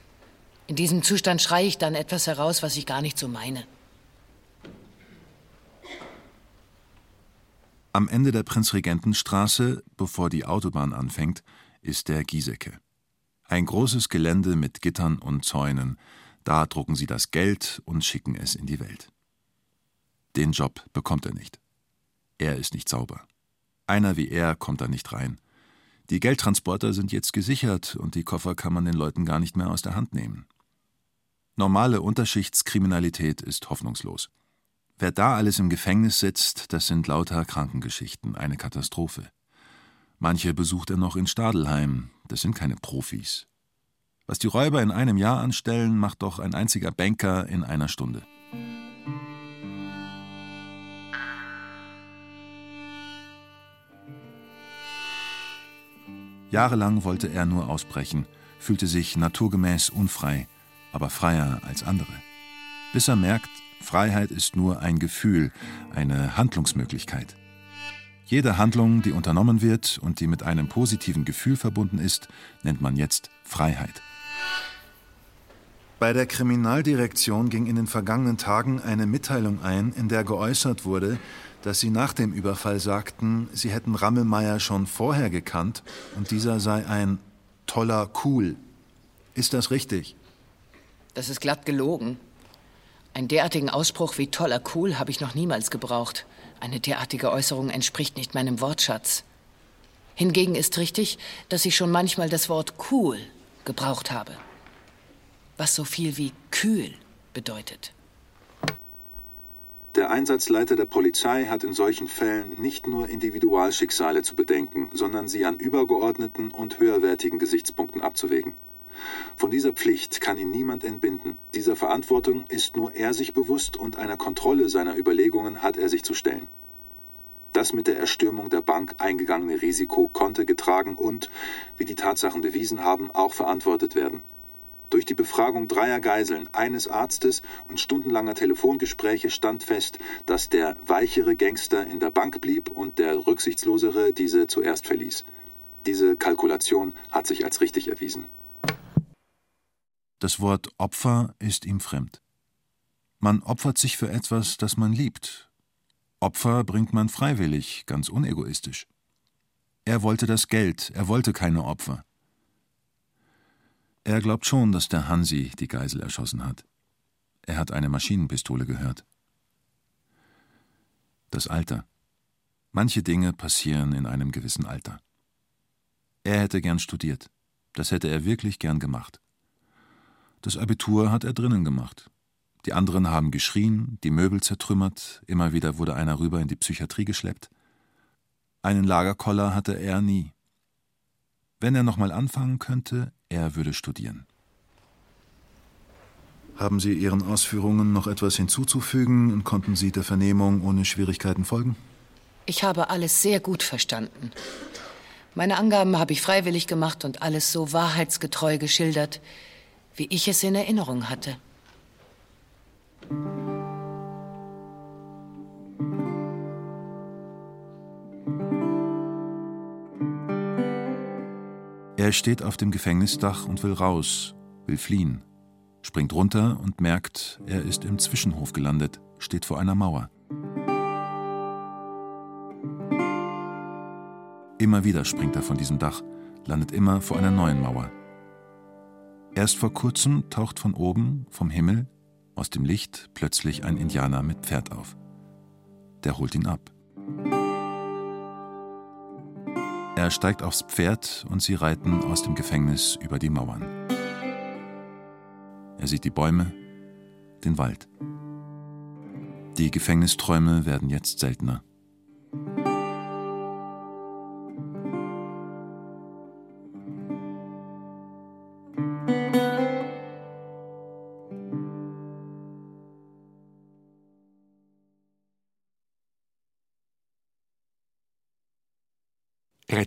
In diesem Zustand schreie ich dann etwas heraus, was ich gar nicht so meine. Am Ende der Prinzregentenstraße, bevor die Autobahn anfängt, ist der Giesecke. Ein großes Gelände mit Gittern und Zäunen. Da drucken sie das Geld und schicken es in die Welt. Den Job bekommt er nicht. Er ist nicht sauber. Einer wie er kommt da nicht rein. Die Geldtransporter sind jetzt gesichert und die Koffer kann man den Leuten gar nicht mehr aus der Hand nehmen. Normale Unterschichtskriminalität ist hoffnungslos. Wer da alles im Gefängnis sitzt, das sind lauter Krankengeschichten, eine Katastrophe. Manche besucht er noch in Stadelheim, das sind keine Profis. Was die Räuber in einem Jahr anstellen, macht doch ein einziger Banker in einer Stunde. Jahrelang wollte er nur ausbrechen, fühlte sich naturgemäß unfrei, aber freier als andere. Bis er merkt, Freiheit ist nur ein Gefühl, eine Handlungsmöglichkeit. Jede Handlung, die unternommen wird und die mit einem positiven Gefühl verbunden ist, nennt man jetzt Freiheit. Bei der Kriminaldirektion ging in den vergangenen Tagen eine Mitteilung ein, in der geäußert wurde, dass sie nach dem Überfall sagten, sie hätten Rammelmeier schon vorher gekannt und dieser sei ein toller Cool. Ist das richtig? Das ist glatt gelogen. Einen derartigen Ausspruch wie toller Cool habe ich noch niemals gebraucht. Eine derartige Äußerung entspricht nicht meinem Wortschatz. Hingegen ist richtig, dass ich schon manchmal das Wort cool gebraucht habe, was so viel wie kühl bedeutet. Der Einsatzleiter der Polizei hat in solchen Fällen nicht nur Individualschicksale zu bedenken, sondern sie an übergeordneten und höherwertigen Gesichtspunkten abzuwägen. Von dieser Pflicht kann ihn niemand entbinden. Dieser Verantwortung ist nur er sich bewusst und einer Kontrolle seiner Überlegungen hat er sich zu stellen. Das mit der Erstürmung der Bank eingegangene Risiko konnte getragen und, wie die Tatsachen bewiesen haben, auch verantwortet werden. Durch die Befragung dreier Geiseln, eines Arztes und stundenlanger Telefongespräche stand fest, dass der weichere Gangster in der Bank blieb und der rücksichtslosere diese zuerst verließ. Diese Kalkulation hat sich als richtig erwiesen. Das Wort Opfer ist ihm fremd. Man opfert sich für etwas, das man liebt. Opfer bringt man freiwillig, ganz unegoistisch. Er wollte das Geld, er wollte keine Opfer. Er glaubt schon, dass der Hansi die Geisel erschossen hat. Er hat eine Maschinenpistole gehört. Das Alter. Manche Dinge passieren in einem gewissen Alter. Er hätte gern studiert. Das hätte er wirklich gern gemacht. Das Abitur hat er drinnen gemacht. Die anderen haben geschrien, die Möbel zertrümmert, immer wieder wurde einer rüber in die Psychiatrie geschleppt. Einen Lagerkoller hatte er nie. Wenn er nochmal anfangen könnte, er würde studieren. Haben Sie Ihren Ausführungen noch etwas hinzuzufügen und konnten Sie der Vernehmung ohne Schwierigkeiten folgen? Ich habe alles sehr gut verstanden. Meine Angaben habe ich freiwillig gemacht und alles so wahrheitsgetreu geschildert, wie ich es in Erinnerung hatte. Er steht auf dem Gefängnisdach und will raus, will fliehen, springt runter und merkt, er ist im Zwischenhof gelandet, steht vor einer Mauer. Immer wieder springt er von diesem Dach, landet immer vor einer neuen Mauer. Erst vor kurzem taucht von oben, vom Himmel, aus dem Licht plötzlich ein Indianer mit Pferd auf. Der holt ihn ab. Er steigt aufs Pferd und sie reiten aus dem Gefängnis über die Mauern. Er sieht die Bäume, den Wald. Die Gefängnisträume werden jetzt seltener.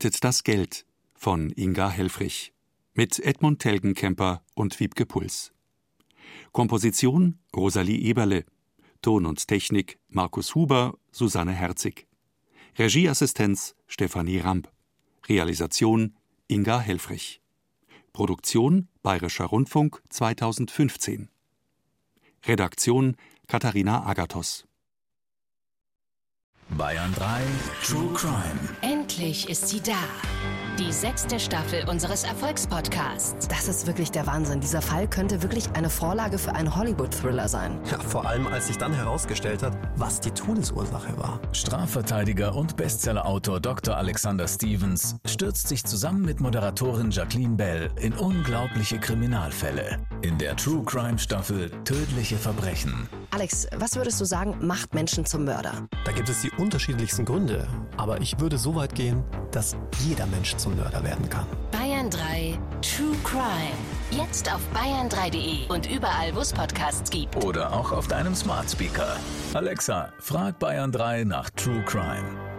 Rettet das Geld von Inga Helfrich mit Edmund Telgenkemper und Wiebke Puls. Komposition Rosalie Eberle. Ton und Technik Markus Huber, Susanne Herzig. Regieassistenz Stefanie Ramp. Realisation Inga Helfrich. Produktion Bayerischer Rundfunk 2015. Redaktion Katharina Agathos. Bayern 3 True Crime. Endlich ist sie da. Die sechste Staffel unseres Erfolgspodcasts. Das ist wirklich der Wahnsinn. Dieser Fall könnte wirklich eine Vorlage für einen Hollywood-Thriller sein. Ja, vor allem als sich dann herausgestellt hat, was die Todesursache war. Strafverteidiger und Bestsellerautor Dr. Alexander Stevens stürzt sich zusammen mit Moderatorin Jacqueline Bell in unglaubliche Kriminalfälle. In der True Crime Staffel Tödliche Verbrechen. Alex, was würdest du sagen, macht Menschen zum Mörder? Da gibt es die unterschiedlichsten Gründe. Aber ich würde so weit gehen, dass jeder Mensch zum Mörder werden kann. Bayern 3 True Crime. Jetzt auf bayern3.de und überall, wo es Podcasts gibt. Oder auch auf deinem Smart Speaker. Alexa, frag Bayern 3 nach True Crime.